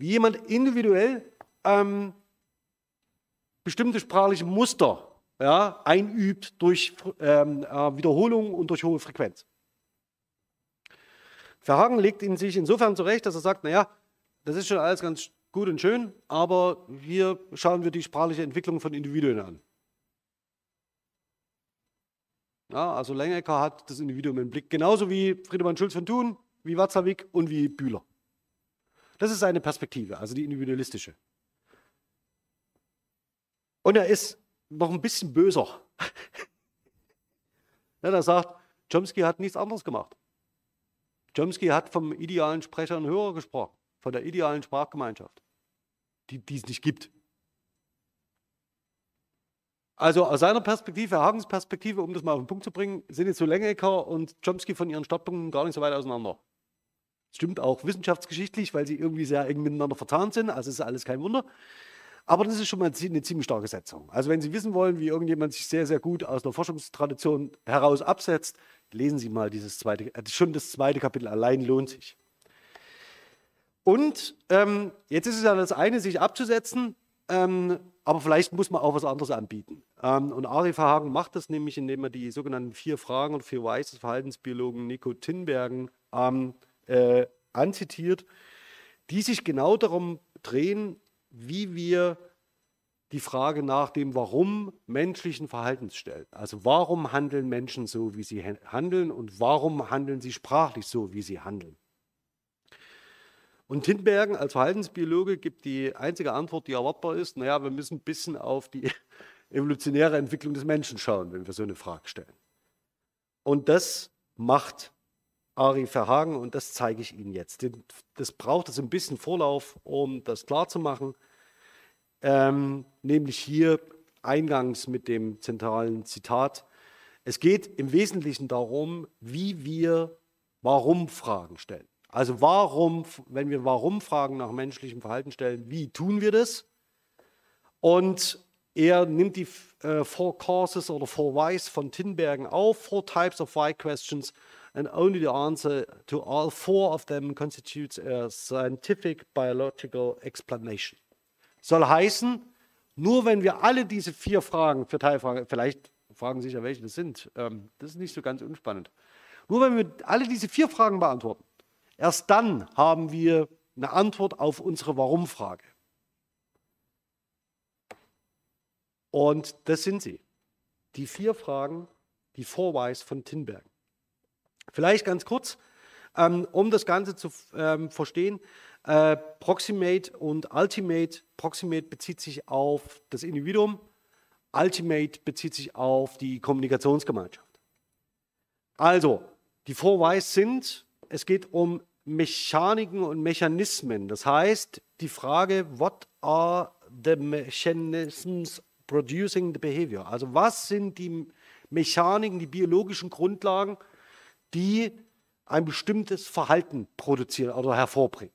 wie jemand individuell ähm, bestimmte sprachliche Muster ja, einübt durch ähm, äh, Wiederholung und durch hohe Frequenz. Verhagen legt ihn sich insofern zurecht, dass er sagt, naja, das ist schon alles ganz gut und schön, aber hier schauen wir die sprachliche Entwicklung von Individuen an. Ja, also Lengecker hat das Individuum im Blick, genauso wie Friedemann Schulz von Thun, wie Watzlawick und wie Bühler. Das ist seine Perspektive, also die individualistische. Und er ist noch ein bisschen böser. ja, er sagt, Chomsky hat nichts anderes gemacht. Chomsky hat vom idealen Sprecher und Hörer gesprochen von der idealen Sprachgemeinschaft, die, die es nicht gibt. Also aus seiner Perspektive, Hagens Perspektive, um das mal auf den Punkt zu bringen, sind jetzt so Lengecker und Chomsky von ihren Startpunkten gar nicht so weit auseinander. Stimmt auch wissenschaftsgeschichtlich, weil sie irgendwie sehr eng miteinander verzahnt sind, also ist alles kein Wunder. Aber das ist schon mal eine ziemlich starke Setzung. Also wenn Sie wissen wollen, wie irgendjemand sich sehr, sehr gut aus der Forschungstradition heraus absetzt, lesen Sie mal dieses zweite, äh, schon das zweite Kapitel allein lohnt sich. Und ähm, jetzt ist es ja das eine, sich abzusetzen, ähm, aber vielleicht muss man auch was anderes anbieten. Ähm, und Ari Verhagen macht das nämlich, indem er die sogenannten vier Fragen und vier Whys des Verhaltensbiologen Nico Tinbergen ähm, äh, anzitiert, die sich genau darum drehen, wie wir die Frage nach dem Warum menschlichen Verhaltens stellen. Also warum handeln Menschen so, wie sie handeln und warum handeln sie sprachlich so, wie sie handeln. Und Tinbergen als Verhaltensbiologe gibt die einzige Antwort, die erwartbar ist, naja, wir müssen ein bisschen auf die evolutionäre Entwicklung des Menschen schauen, wenn wir so eine Frage stellen. Und das macht Ari Verhagen und das zeige ich Ihnen jetzt. Das braucht es ein bisschen Vorlauf, um das klarzumachen. Ähm, nämlich hier eingangs mit dem zentralen Zitat. Es geht im Wesentlichen darum, wie wir Warum-Fragen stellen. Also warum, wenn wir Warum-Fragen nach menschlichem Verhalten stellen, wie tun wir das? Und er nimmt die äh, Four Causes oder Four Whys von Tinbergen auf, Four Types of Why Questions, and only the answer to all four of them constitutes a scientific biological explanation. Soll heißen, nur wenn wir alle diese vier Fragen für Teilfragen, vielleicht fragen Sie sich ja, welche das sind, ähm, das ist nicht so ganz unspannend. Nur wenn wir alle diese vier Fragen beantworten, Erst dann haben wir eine Antwort auf unsere Warum-Frage. Und das sind sie. Die vier Fragen, die Vorweis von Tinbergen. Vielleicht ganz kurz, ähm, um das Ganze zu ähm, verstehen. Äh, Proximate und Ultimate. Proximate bezieht sich auf das Individuum. Ultimate bezieht sich auf die Kommunikationsgemeinschaft. Also, die Vorweis sind, es geht um Mechaniken und Mechanismen. Das heißt, die Frage, what are the mechanisms producing the behavior? Also was sind die Mechaniken, die biologischen Grundlagen, die ein bestimmtes Verhalten produzieren oder hervorbringen?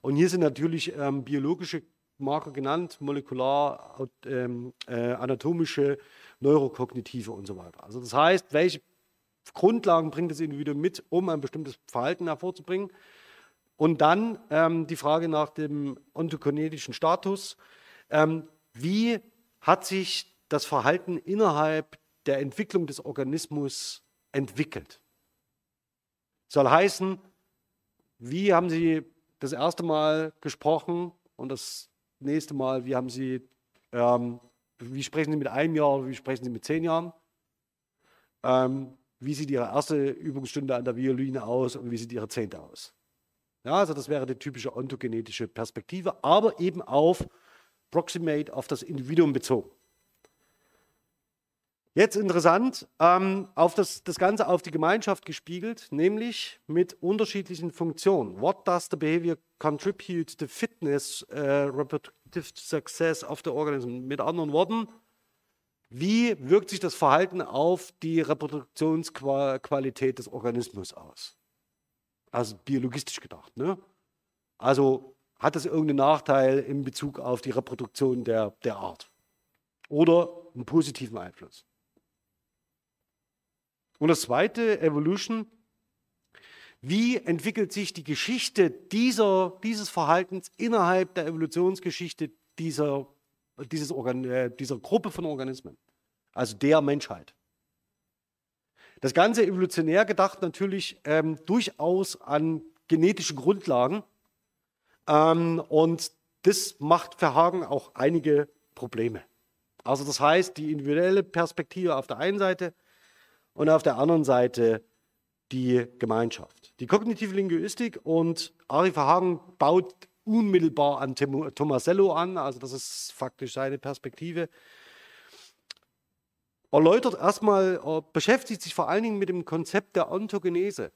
Und hier sind natürlich ähm, biologische Marker genannt, molekular, ähm, äh, anatomische, neurokognitive und so weiter. Also das heißt, welche Grundlagen bringt das Individuum mit, um ein bestimmtes Verhalten hervorzubringen. Und dann ähm, die Frage nach dem ontokinetischen Status. Ähm, wie hat sich das Verhalten innerhalb der Entwicklung des Organismus entwickelt? Soll heißen, wie haben Sie das erste Mal gesprochen und das nächste Mal, wie haben Sie, ähm, wie sprechen Sie mit einem Jahr oder wie sprechen Sie mit zehn Jahren? Ähm, wie sieht Ihre erste Übungsstunde an der Violine aus und wie sieht Ihre zehnte aus. Ja, also das wäre die typische ontogenetische Perspektive, aber eben auf Proximate, auf das Individuum bezogen. Jetzt interessant, ähm, auf das, das Ganze auf die Gemeinschaft gespiegelt, nämlich mit unterschiedlichen Funktionen. What does the behavior contribute to fitness, uh, reproductive success of the organism? Mit anderen Worten, wie wirkt sich das Verhalten auf die Reproduktionsqualität des Organismus aus? Also biologistisch gedacht. Ne? Also hat das irgendeinen Nachteil in Bezug auf die Reproduktion der, der Art? Oder einen positiven Einfluss? Und das zweite, Evolution. Wie entwickelt sich die Geschichte dieser, dieses Verhaltens innerhalb der Evolutionsgeschichte dieser, dieses Organ, äh, dieser Gruppe von Organismen, also der Menschheit? Das Ganze evolutionär gedacht natürlich ähm, durchaus an genetische Grundlagen. Ähm, und das macht für Hagen auch einige Probleme. Also das heißt, die individuelle Perspektive auf der einen Seite und auf der anderen Seite die Gemeinschaft. Die kognitive Linguistik und Ari Verhagen baut unmittelbar an Tomasello an, also das ist faktisch seine Perspektive. Erläutert erstmal, er beschäftigt sich vor allen Dingen mit dem Konzept der Ontogenese.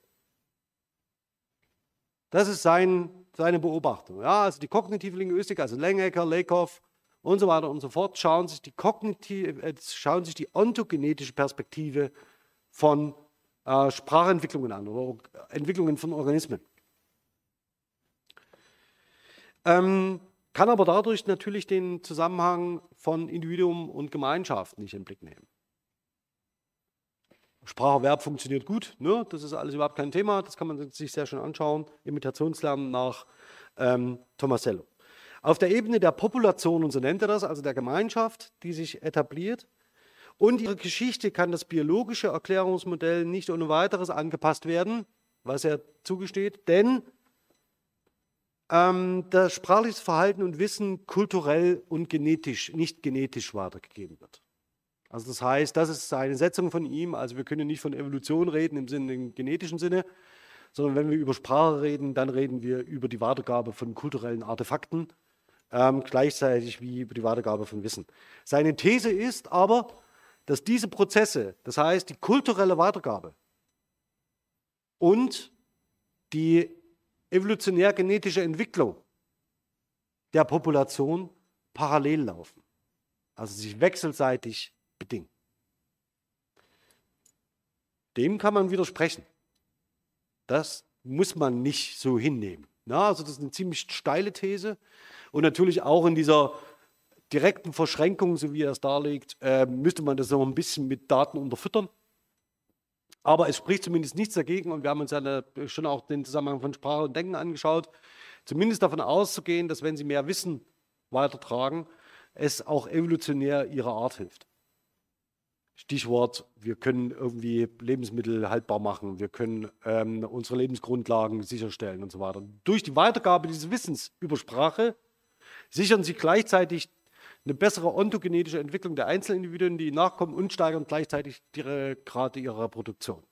Das ist sein, seine Beobachtung. Ja, also die kognitive Linguistik, also Lengecker, Lakoff und so weiter und so fort, schauen sich die, kognitive, äh, schauen sich die ontogenetische Perspektive an von äh, Sprachentwicklungen an oder Entwicklungen von Organismen. Ähm, kann aber dadurch natürlich den Zusammenhang von Individuum und Gemeinschaft nicht in den Blick nehmen. Spracherwerb funktioniert gut, ne? das ist alles überhaupt kein Thema, das kann man sich sehr schön anschauen. Imitationslernen nach ähm, Tomasello. Auf der Ebene der Population, und so nennt er das, also der Gemeinschaft, die sich etabliert, und ihre Geschichte kann das biologische Erklärungsmodell nicht ohne weiteres angepasst werden, was er zugesteht, denn ähm, das sprachliches Verhalten und Wissen kulturell und genetisch, nicht genetisch weitergegeben wird. Also das heißt, das ist eine Setzung von ihm. Also wir können nicht von Evolution reden im, Sinne, im genetischen Sinne, sondern wenn wir über Sprache reden, dann reden wir über die Weitergabe von kulturellen Artefakten, ähm, gleichzeitig wie über die Weitergabe von Wissen. Seine These ist aber, dass diese Prozesse, das heißt die kulturelle Weitergabe und die evolutionär-genetische Entwicklung der Population parallel laufen, also sich wechselseitig bedingen. Dem kann man widersprechen. Das muss man nicht so hinnehmen. Na, also das ist eine ziemlich steile These und natürlich auch in dieser direkten Verschränkung, so wie er es darlegt, äh, müsste man das noch ein bisschen mit Daten unterfüttern. Aber es spricht zumindest nichts dagegen und wir haben uns ja schon auch den Zusammenhang von Sprache und Denken angeschaut, zumindest davon auszugehen, dass wenn Sie mehr Wissen weitertragen, es auch evolutionär Ihrer Art hilft. Stichwort, wir können irgendwie Lebensmittel haltbar machen, wir können ähm, unsere Lebensgrundlagen sicherstellen und so weiter. Durch die Weitergabe dieses Wissens über Sprache sichern Sie gleichzeitig eine bessere ontogenetische Entwicklung der Einzelindividuen, die nachkommen und steigern gleichzeitig die Grade ihrer Reproduktion.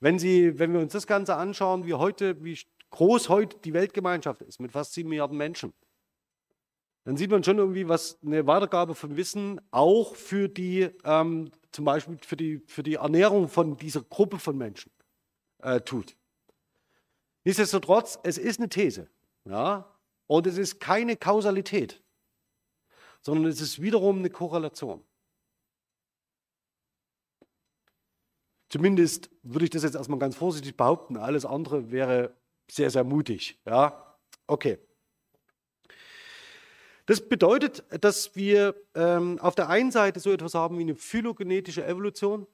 Wenn, Sie, wenn wir uns das Ganze anschauen, wie heute, wie groß heute die Weltgemeinschaft ist, mit fast sieben Milliarden Menschen, dann sieht man schon irgendwie, was eine Weitergabe von Wissen auch für die, ähm, zum Beispiel für die, für die Ernährung von dieser Gruppe von Menschen äh, tut. Nichtsdestotrotz, es ist eine These. Ja? Und es ist keine Kausalität sondern es ist wiederum eine Korrelation. Zumindest würde ich das jetzt erstmal ganz vorsichtig behaupten. Alles andere wäre sehr, sehr mutig. Ja, okay. Das bedeutet, dass wir ähm, auf der einen Seite so etwas haben wie eine phylogenetische Evolution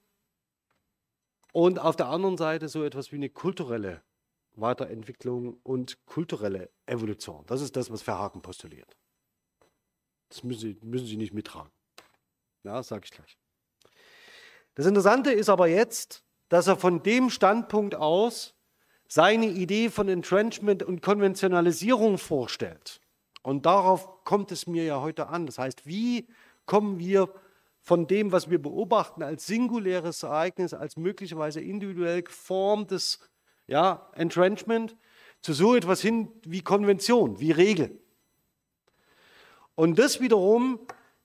und auf der anderen Seite so etwas wie eine kulturelle Weiterentwicklung und kulturelle Evolution. Das ist das, was Verhaken postuliert. Das müssen Sie, müssen Sie nicht mittragen. Ja, das sage ich gleich. Das Interessante ist aber jetzt, dass er von dem Standpunkt aus seine Idee von Entrenchment und Konventionalisierung vorstellt. Und darauf kommt es mir ja heute an. Das heißt, wie kommen wir von dem, was wir beobachten, als singuläres Ereignis, als möglicherweise individuell geformtes ja, Entrenchment, zu so etwas hin wie Konvention, wie Regel. Und das wiederum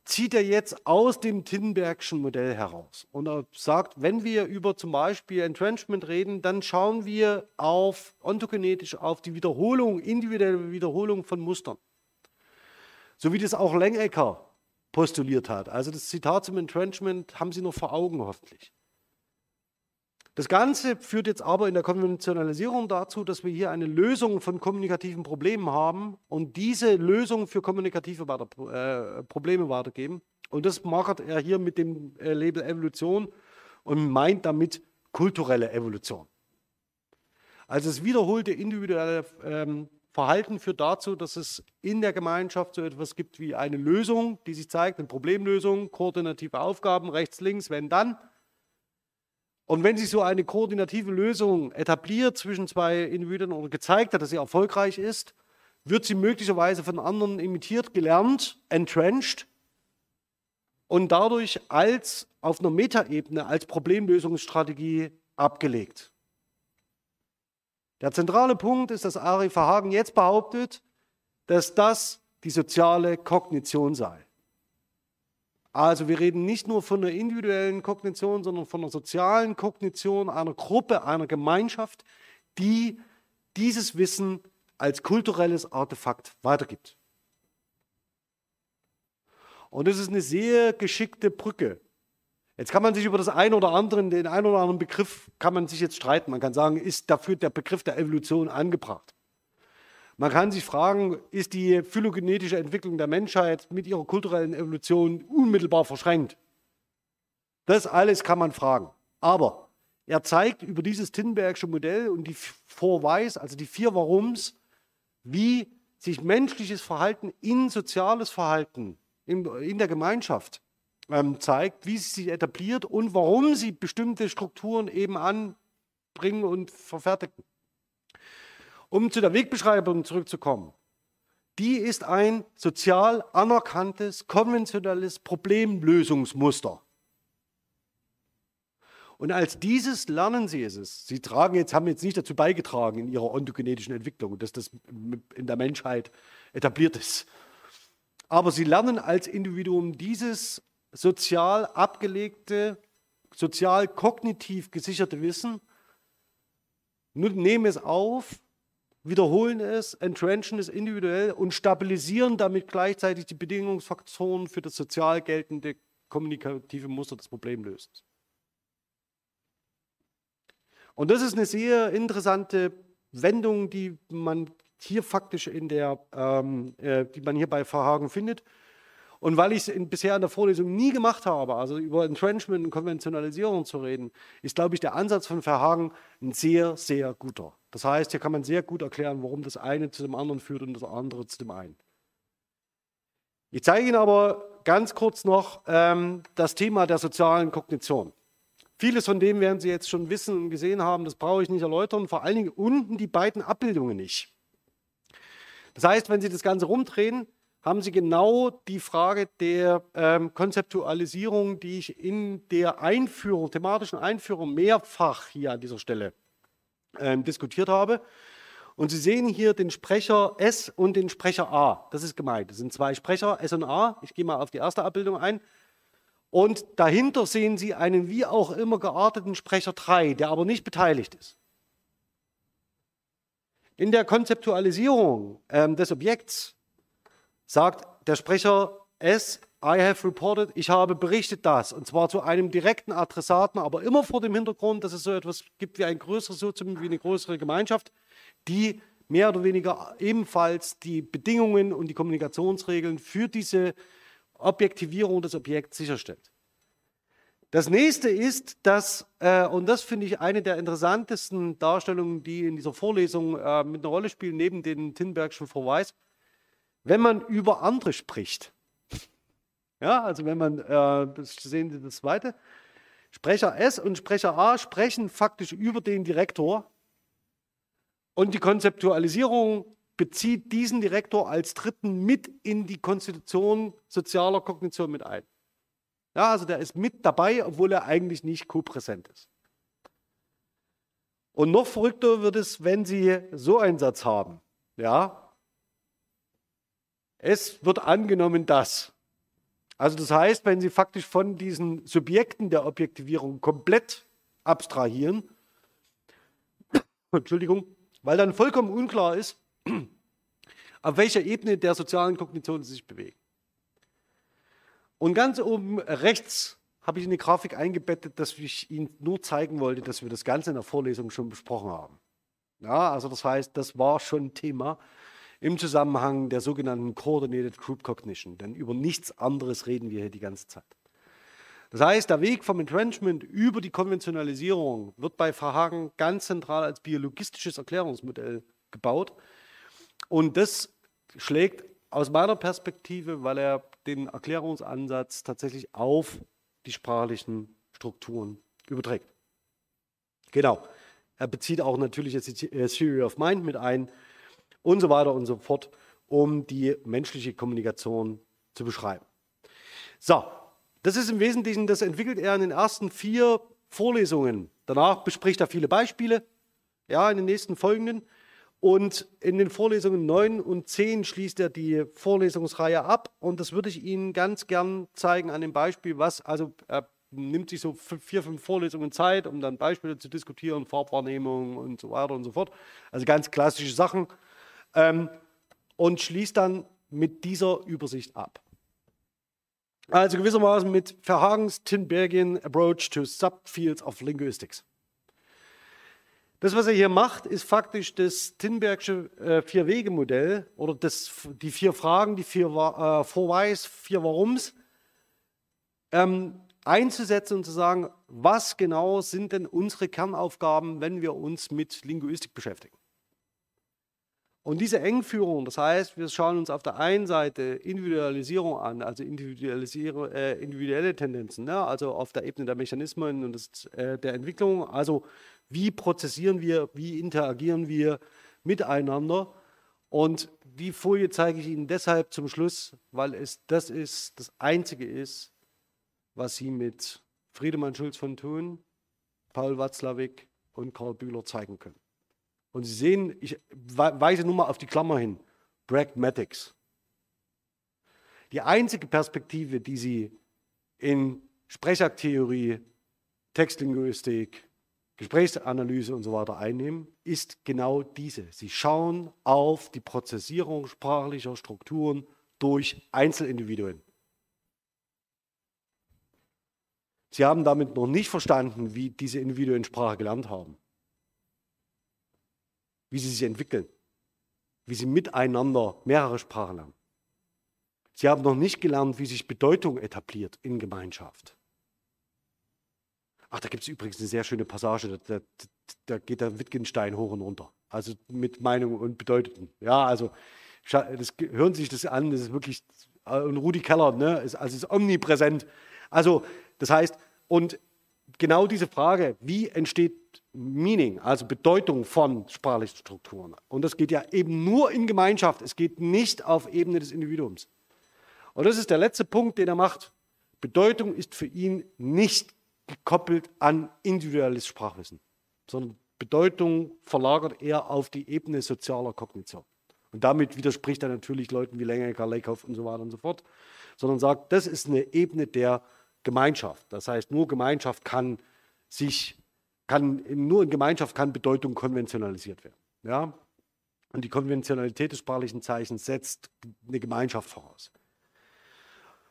zieht er jetzt aus dem Tinbergschen Modell heraus. Und er sagt, wenn wir über zum Beispiel Entrenchment reden, dann schauen wir auf ontogenetisch auf die Wiederholung, individuelle Wiederholung von Mustern. So wie das auch Lengecker postuliert hat. Also das Zitat zum Entrenchment haben Sie noch vor Augen hoffentlich. Das Ganze führt jetzt aber in der Konventionalisierung dazu, dass wir hier eine Lösung von kommunikativen Problemen haben und diese Lösung für kommunikative weiter, äh, Probleme weitergeben. Und das macht er hier mit dem äh, Label Evolution und meint damit kulturelle Evolution. Also das wiederholte individuelle ähm, Verhalten führt dazu, dass es in der Gemeinschaft so etwas gibt wie eine Lösung, die sich zeigt, eine Problemlösung, koordinative Aufgaben, rechts, links, wenn dann. Und wenn sich so eine koordinative Lösung etabliert zwischen zwei Individuen oder gezeigt hat, dass sie erfolgreich ist, wird sie möglicherweise von anderen imitiert, gelernt, entrenched und dadurch als auf einer Metaebene als Problemlösungsstrategie abgelegt. Der zentrale Punkt ist, dass Ari Verhagen jetzt behauptet, dass das die soziale Kognition sei. Also wir reden nicht nur von einer individuellen Kognition, sondern von einer sozialen Kognition einer Gruppe, einer Gemeinschaft, die dieses Wissen als kulturelles Artefakt weitergibt. Und das ist eine sehr geschickte Brücke. Jetzt kann man sich über das eine oder andere, den einen oder anderen Begriff kann man sich jetzt streiten. Man kann sagen, ist dafür der Begriff der Evolution angebracht? Man kann sich fragen, ist die phylogenetische Entwicklung der Menschheit mit ihrer kulturellen Evolution unmittelbar verschränkt? Das alles kann man fragen. Aber er zeigt über dieses Tinbergsche Modell und die Four Whys, also die vier Warums, wie sich menschliches Verhalten in soziales Verhalten in, der Gemeinschaft ähm, zeigt, wie es sich etabliert und warum sie bestimmte Strukturen eben anbringen und verfertigen. Um zu der Wegbeschreibung zurückzukommen. Die ist ein sozial anerkanntes, konventionelles Problemlösungsmuster. Und als dieses lernen sie es. Sie tragen jetzt, haben jetzt nicht dazu beigetragen in ihrer ontogenetischen Entwicklung, dass das in der Menschheit etabliert ist. Aber sie lernen als Individuum dieses sozial abgelegte, sozial kognitiv gesicherte Wissen, nehmen es auf wiederholen es, entrenchen es individuell und stabilisieren damit gleichzeitig die Bedingungsfaktoren für das sozial geltende kommunikative Muster des Problemlösens. Und das ist eine sehr interessante Wendung, die man hier faktisch in der, ähm, äh, die man hier bei Verhagen findet. Und weil ich es bisher in der Vorlesung nie gemacht habe, also über Entrenchment und Konventionalisierung zu reden, ist, glaube ich, der Ansatz von Verhagen ein sehr, sehr guter. Das heißt, hier kann man sehr gut erklären, warum das eine zu dem anderen führt und das andere zu dem einen. Ich zeige Ihnen aber ganz kurz noch ähm, das Thema der sozialen Kognition. Vieles von dem werden Sie jetzt schon wissen und gesehen haben, das brauche ich nicht erläutern, vor allen Dingen unten die beiden Abbildungen nicht. Das heißt, wenn Sie das Ganze rumdrehen, haben Sie genau die Frage der ähm, Konzeptualisierung, die ich in der Einführung, thematischen Einführung mehrfach hier an dieser Stelle ähm, diskutiert habe. Und Sie sehen hier den Sprecher S und den Sprecher A. Das ist gemeint. Das sind zwei Sprecher, S und A. Ich gehe mal auf die erste Abbildung ein. Und dahinter sehen Sie einen wie auch immer gearteten Sprecher 3, der aber nicht beteiligt ist. In der Konzeptualisierung ähm, des Objekts sagt der Sprecher S, I have reported, ich habe berichtet das. Und zwar zu einem direkten Adressaten, aber immer vor dem Hintergrund, dass es so etwas gibt wie ein größeres Sozium, wie eine größere Gemeinschaft, die mehr oder weniger ebenfalls die Bedingungen und die Kommunikationsregeln für diese Objektivierung des Objekts sicherstellt. Das nächste ist, dass, äh, und das finde ich eine der interessantesten Darstellungen, die in dieser Vorlesung äh, mit einer Rolle spielen, neben den Tinbergschen Verweis, wenn man über andere spricht. Ja, also wenn man, äh, sehen Sie das zweite, Sprecher S und Sprecher A sprechen faktisch über den Direktor und die Konzeptualisierung bezieht diesen Direktor als Dritten mit in die Konstitution sozialer Kognition mit ein. Ja, also der ist mit dabei, obwohl er eigentlich nicht kopräsent ist. Und noch verrückter wird es, wenn Sie so einen Satz haben. Ja, es wird angenommen, dass. Also das heißt, wenn Sie faktisch von diesen Subjekten der Objektivierung komplett abstrahieren, Entschuldigung, weil dann vollkommen unklar ist, auf welcher Ebene der sozialen Kognition sie sich bewegen. Und ganz oben rechts habe ich eine Grafik eingebettet, dass ich Ihnen nur zeigen wollte, dass wir das Ganze in der Vorlesung schon besprochen haben. Ja, also das heißt, das war schon Thema im Zusammenhang der sogenannten Coordinated Group Cognition. Denn über nichts anderes reden wir hier die ganze Zeit. Das heißt, der Weg vom Entrenchment über die Konventionalisierung wird bei Verhagen ganz zentral als biologistisches Erklärungsmodell gebaut. Und das schlägt aus meiner Perspektive, weil er den Erklärungsansatz tatsächlich auf die sprachlichen Strukturen überträgt. Genau. Er bezieht auch natürlich jetzt die äh, Theory of Mind mit ein und so weiter und so fort, um die menschliche Kommunikation zu beschreiben. So, das ist im Wesentlichen, das entwickelt er in den ersten vier Vorlesungen. Danach bespricht er viele Beispiele, ja, in den nächsten folgenden. Und in den Vorlesungen 9 und 10 schließt er die Vorlesungsreihe ab. Und das würde ich Ihnen ganz gern zeigen an dem Beispiel, was, also er nimmt sich so vier, fünf Vorlesungen Zeit, um dann Beispiele zu diskutieren, Farbwahrnehmung und so weiter und so fort. Also ganz klassische Sachen. Ähm, und schließt dann mit dieser Übersicht ab. Also gewissermaßen mit Verhagens Tinbergian Approach to Subfields of Linguistics. Das, was er hier macht, ist faktisch das Tinbergsche äh, Vier-Wege-Modell oder das, die vier Fragen, die vier äh, Vorweis, vier Warums ähm, einzusetzen und zu sagen, was genau sind denn unsere Kernaufgaben, wenn wir uns mit Linguistik beschäftigen. Und diese Engführung, das heißt, wir schauen uns auf der einen Seite Individualisierung an, also äh, individuelle Tendenzen, ne? also auf der Ebene der Mechanismen und des, äh, der Entwicklung, also wie prozessieren wir, wie interagieren wir miteinander. Und die Folie zeige ich Ihnen deshalb zum Schluss, weil es das ist, das Einzige ist, was Sie mit Friedemann Schulz von Thun, Paul Watzlawick und Karl Bühler zeigen können. Und Sie sehen, ich weise nur mal auf die Klammer hin, Pragmatics. Die einzige Perspektive, die Sie in Sprechaktheorie, Textlinguistik, Gesprächsanalyse und so weiter einnehmen, ist genau diese. Sie schauen auf die Prozessierung sprachlicher Strukturen durch Einzelindividuen. Sie haben damit noch nicht verstanden, wie diese Individuen Sprache gelernt haben, wie sie sich entwickeln, wie sie miteinander mehrere Sprachen lernen. Sie haben noch nicht gelernt, wie sich Bedeutung etabliert in Gemeinschaft. Ach, da gibt es übrigens eine sehr schöne Passage, da, da, da, geht der Wittgenstein hoch und runter. Also mit Meinung und Bedeuteten. Ja, also das, hören Sie sich das an, das ist wirklich, äh, und Rudi Keller, ne, ist, also ist omnipräsent. Also, das heißt, und genau diese Frage, wie entsteht Meaning, also Bedeutung von sprachlichen Strukturen. Und das geht ja eben nur in Gemeinschaft, es geht nicht auf Ebene des Individuums. Und das ist der letzte Punkt, den er macht. Bedeutung ist für ihn nicht gekoppelt an individuelles Sprachwissen, sondern Bedeutung verlagert er auf die Ebene sozialer Kognition. Und damit widerspricht er natürlich Leuten wie Lengecker, Lakehoff und so weiter und so fort, sondern sagt, das ist eine Ebene der Gemeinschaft. Das heißt, nur Gemeinschaft kann sich, kann, nur in Gemeinschaft kann Bedeutung konventionalisiert werden. Ja? Und die Konventionalität des sprachlichen Zeichens setzt eine Gemeinschaft voraus.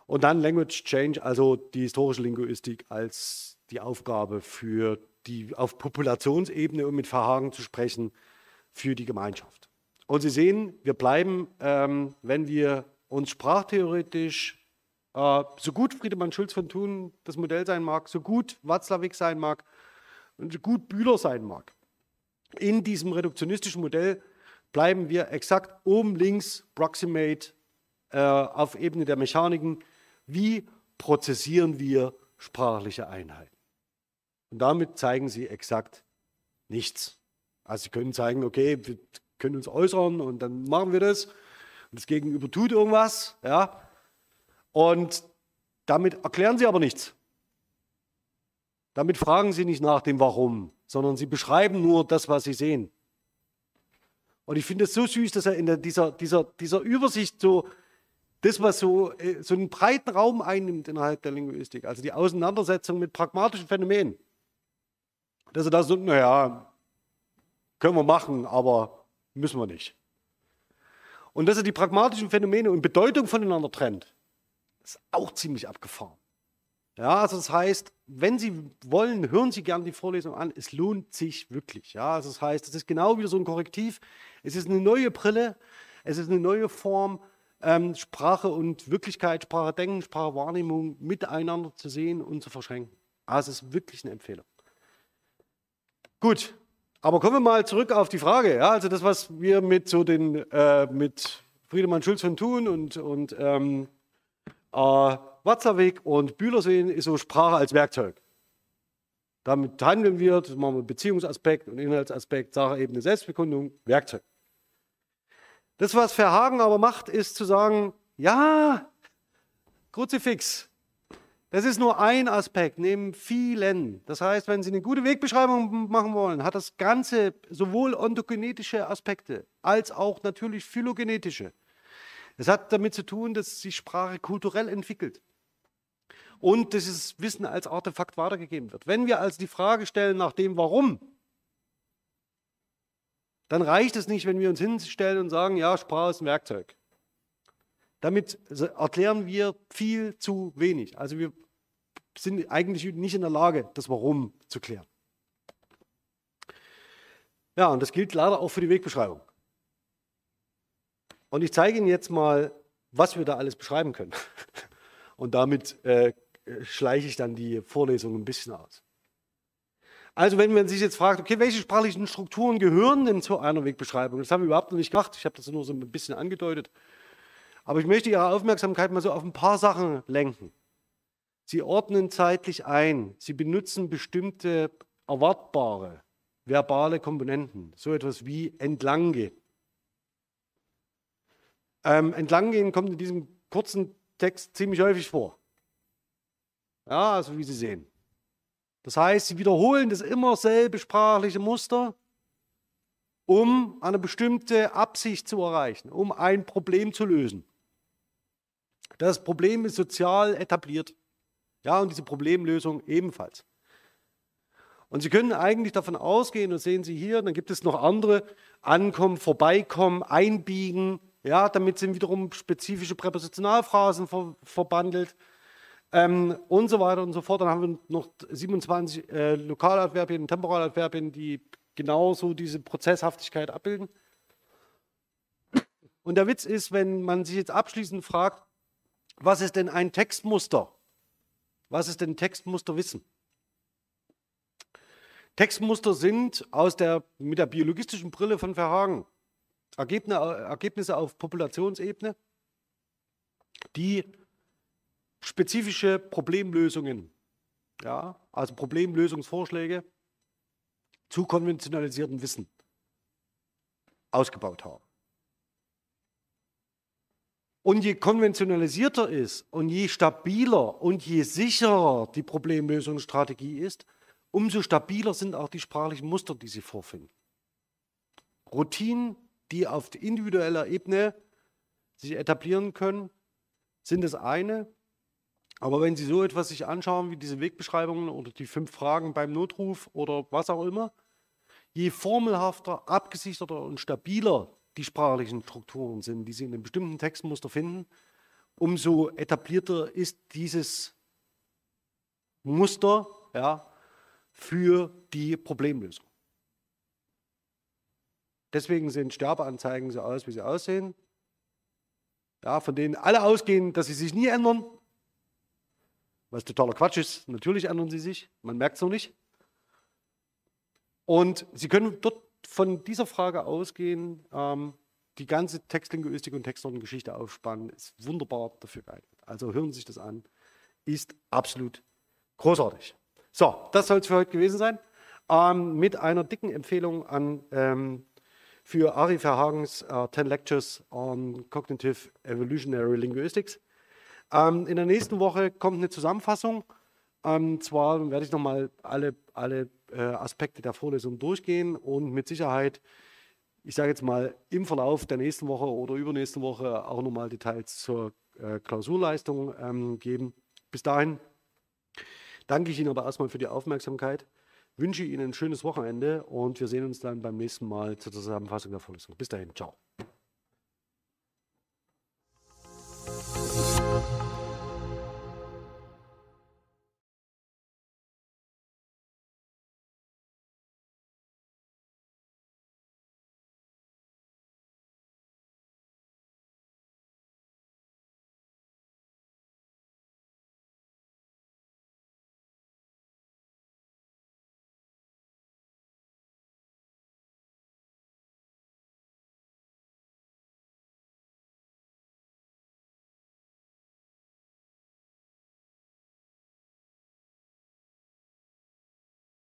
Und dann Language Change, also die historische Linguistik als die Aufgabe für die auf Populationsebene, um mit Verhagen zu sprechen, für die Gemeinschaft. Und Sie sehen, wir bleiben, ähm, wenn wir uns sprachtheoretisch, äh, so gut Friedemann Schulz von Thun das Modell sein mag, so gut Watzlawick sein mag gut Bühler sein mag, in diesem reduktionistischen Modell bleiben wir exakt oben links, proximate, äh, auf Ebene der Mechaniken, wie prozessieren wir sprachliche Einheiten? Und damit zeigen sie exakt nichts. Also sie können zeigen, okay, wir können uns äußern und dann machen wir das. Und das Gegenüber tut irgendwas, ja. Und Damit erklären Sie aber nichts. Damit fragen Sie nicht nach dem Warum, sondern Sie beschreiben nur das, was Sie sehen. Und ich finde es so süß, dass er in dieser, dieser, dieser Übersicht so das, was so, äh, so einen breiten Raum einnimmt innerhalb der Linguistik, also die Auseinandersetzung mit pragmatischen Phänomenen, dass er da so, naja, können wir machen, aber müssen wir nicht. Und dass er die pragmatischen Phänomene und Bedeutung voneinander trennt, ist auch ziemlich abgefahren. Ja, also das heißt, wenn Sie wollen, hören Sie gerne die Vorlesung an. Es lohnt sich wirklich. Ja, also das heißt, es ist genau wieder so ein Korrektiv. Es ist eine neue Brille. Es ist eine neue Form, ähm, Sprache und Wirklichkeit, Sprache denken, Sprache Wahrnehmung miteinander zu sehen und zu verschränken. Also es ist wirklich eine Empfehlung. Gut, aber kommen wir mal zurück auf die Frage. Ja, also das, was wir mit so den äh, mit Friedemann Schulz von Thun und, und ähm, äh, Watzlawick und Bühler sehen, ist so Sprache als Werkzeug. Damit handeln wir, das machen wir Beziehungsaspekt und Inhaltsaspekt, Sachebene, Selbstbekundung, Werkzeug. Das, was Verhagen aber macht, ist zu sagen, ja, Kruzifix, das ist nur ein Aspekt neben vielen. Das heißt, wenn Sie eine gute Wegbeschreibung machen wollen, hat das Ganze sowohl ontogenetische Aspekte als auch natürlich phylogenetische. Es hat damit zu tun, dass sich Sprache kulturell entwickelt und dieses Wissen als Artefakt weitergegeben wird. Wenn wir also die Frage stellen nach dem Warum, dann reicht es nicht, wenn wir uns hinstellen und sagen, ja, Sprache ist ein Werkzeug. Damit erklären wir viel zu wenig. Also wir sind eigentlich nicht in der Lage, das Warum zu klären. Ja, und das gilt leider auch für die Wegbeschreibung. Und ich zeige Ihnen jetzt mal, was wir da alles beschreiben können. Und damit äh, schleiche ich dann die Vorlesung ein bisschen aus. Also wenn man sich jetzt fragt, okay, welche sprachlichen Strukturen gehören denn zu einer Wegbeschreibung? Das haben wir überhaupt noch nicht gemacht. Ich habe das nur so ein bisschen angedeutet. Aber ich möchte Ihre Aufmerksamkeit mal so auf ein paar Sachen lenken. Sie ordnen zeitlich ein. Sie benutzen bestimmte erwartbare verbale Komponenten. So etwas wie entlanggehen. Ähm, entlanggehen kommt in diesem kurzen Text ziemlich häufig vor. Ja, also wie Sie sehen. Das heißt, Sie wiederholen das immer selbe sprachliche Muster, um eine bestimmte Absicht zu erreichen, um ein Problem zu lösen. Das Problem ist sozial etabliert. Ja, und diese Problemlösung ebenfalls. Und Sie können eigentlich davon ausgehen, und sehen Sie hier, dann gibt es noch andere, ankommen, vorbeikommen, einbiegen, ja, damit sind wiederum spezifische Präpositionalphrasen ver verbandelt ähm, und so weiter und so fort. Dann haben wir noch 27 äh, Lokaladverbien, Temporaladverbien, die genauso diese Prozesshaftigkeit abbilden. Und der Witz ist, wenn man sich jetzt abschließend fragt, was ist denn ein Textmuster? Was ist denn Textmusterwissen? Textmuster sind aus der, mit der biologistischen Brille von Verhagen Ergebnisse auf Populationsebene, die spezifische Problemlösungen, ja, also Problemlösungsvorschläge zu konventionalisiertem Wissen ausgebaut haben. Und je konventionalisierter ist und je stabiler und je sicherer die Problemlösungsstrategie ist, umso stabiler sind auch die sprachlichen Muster, die Sie vorfinden. Routinen die auf individueller Ebene sich etablieren können, sind das eine. Aber wenn Sie so etwas sich anschauen wie diese Wegbeschreibungen oder die fünf Fragen beim Notruf oder was auch immer, je formelhafter, abgesicherter und stabiler die sprachlichen Strukturen sind, die Sie in einem bestimmten Textmuster finden, umso etablierter ist dieses Muster ja, für die Problemlösung. Deswegen sehen Sterbeanzeigen so aus, wie sie aussehen. Ja, von denen alle ausgehen, dass sie sich nie ändern. Was totaler Quatsch ist. Natürlich ändern sie sich. Man merkt es noch nicht. Und Sie können dort von dieser Frage ausgehen, ähm, die ganze Textlinguistik und Textnortengeschichte aufspannen, ist wunderbar dafür geeignet. Also hören Sie sich das an, ist absolut großartig. So, das soll es für heute gewesen sein. Ähm, mit einer dicken Empfehlung an ähm, für Ari Verhagens uh, 10 Lectures on Cognitive Evolutionary Linguistics. Ähm, in der nächsten Woche kommt eine Zusammenfassung. Ähm, zwar werde ich nochmal alle, alle äh, Aspekte der Vorlesung durchgehen und mit Sicherheit, ich sage jetzt mal, im Verlauf der nächsten Woche oder übernächsten Woche auch nochmal Details zur äh, Klausurleistung ähm, geben. Bis dahin danke ich Ihnen aber erstmal für die Aufmerksamkeit, wünsche Ihnen ein schönes Wochenende und wir sehen uns dann beim nächsten Mal zur Zusammenfassung der Vorlesung. Bis dahin, ciao.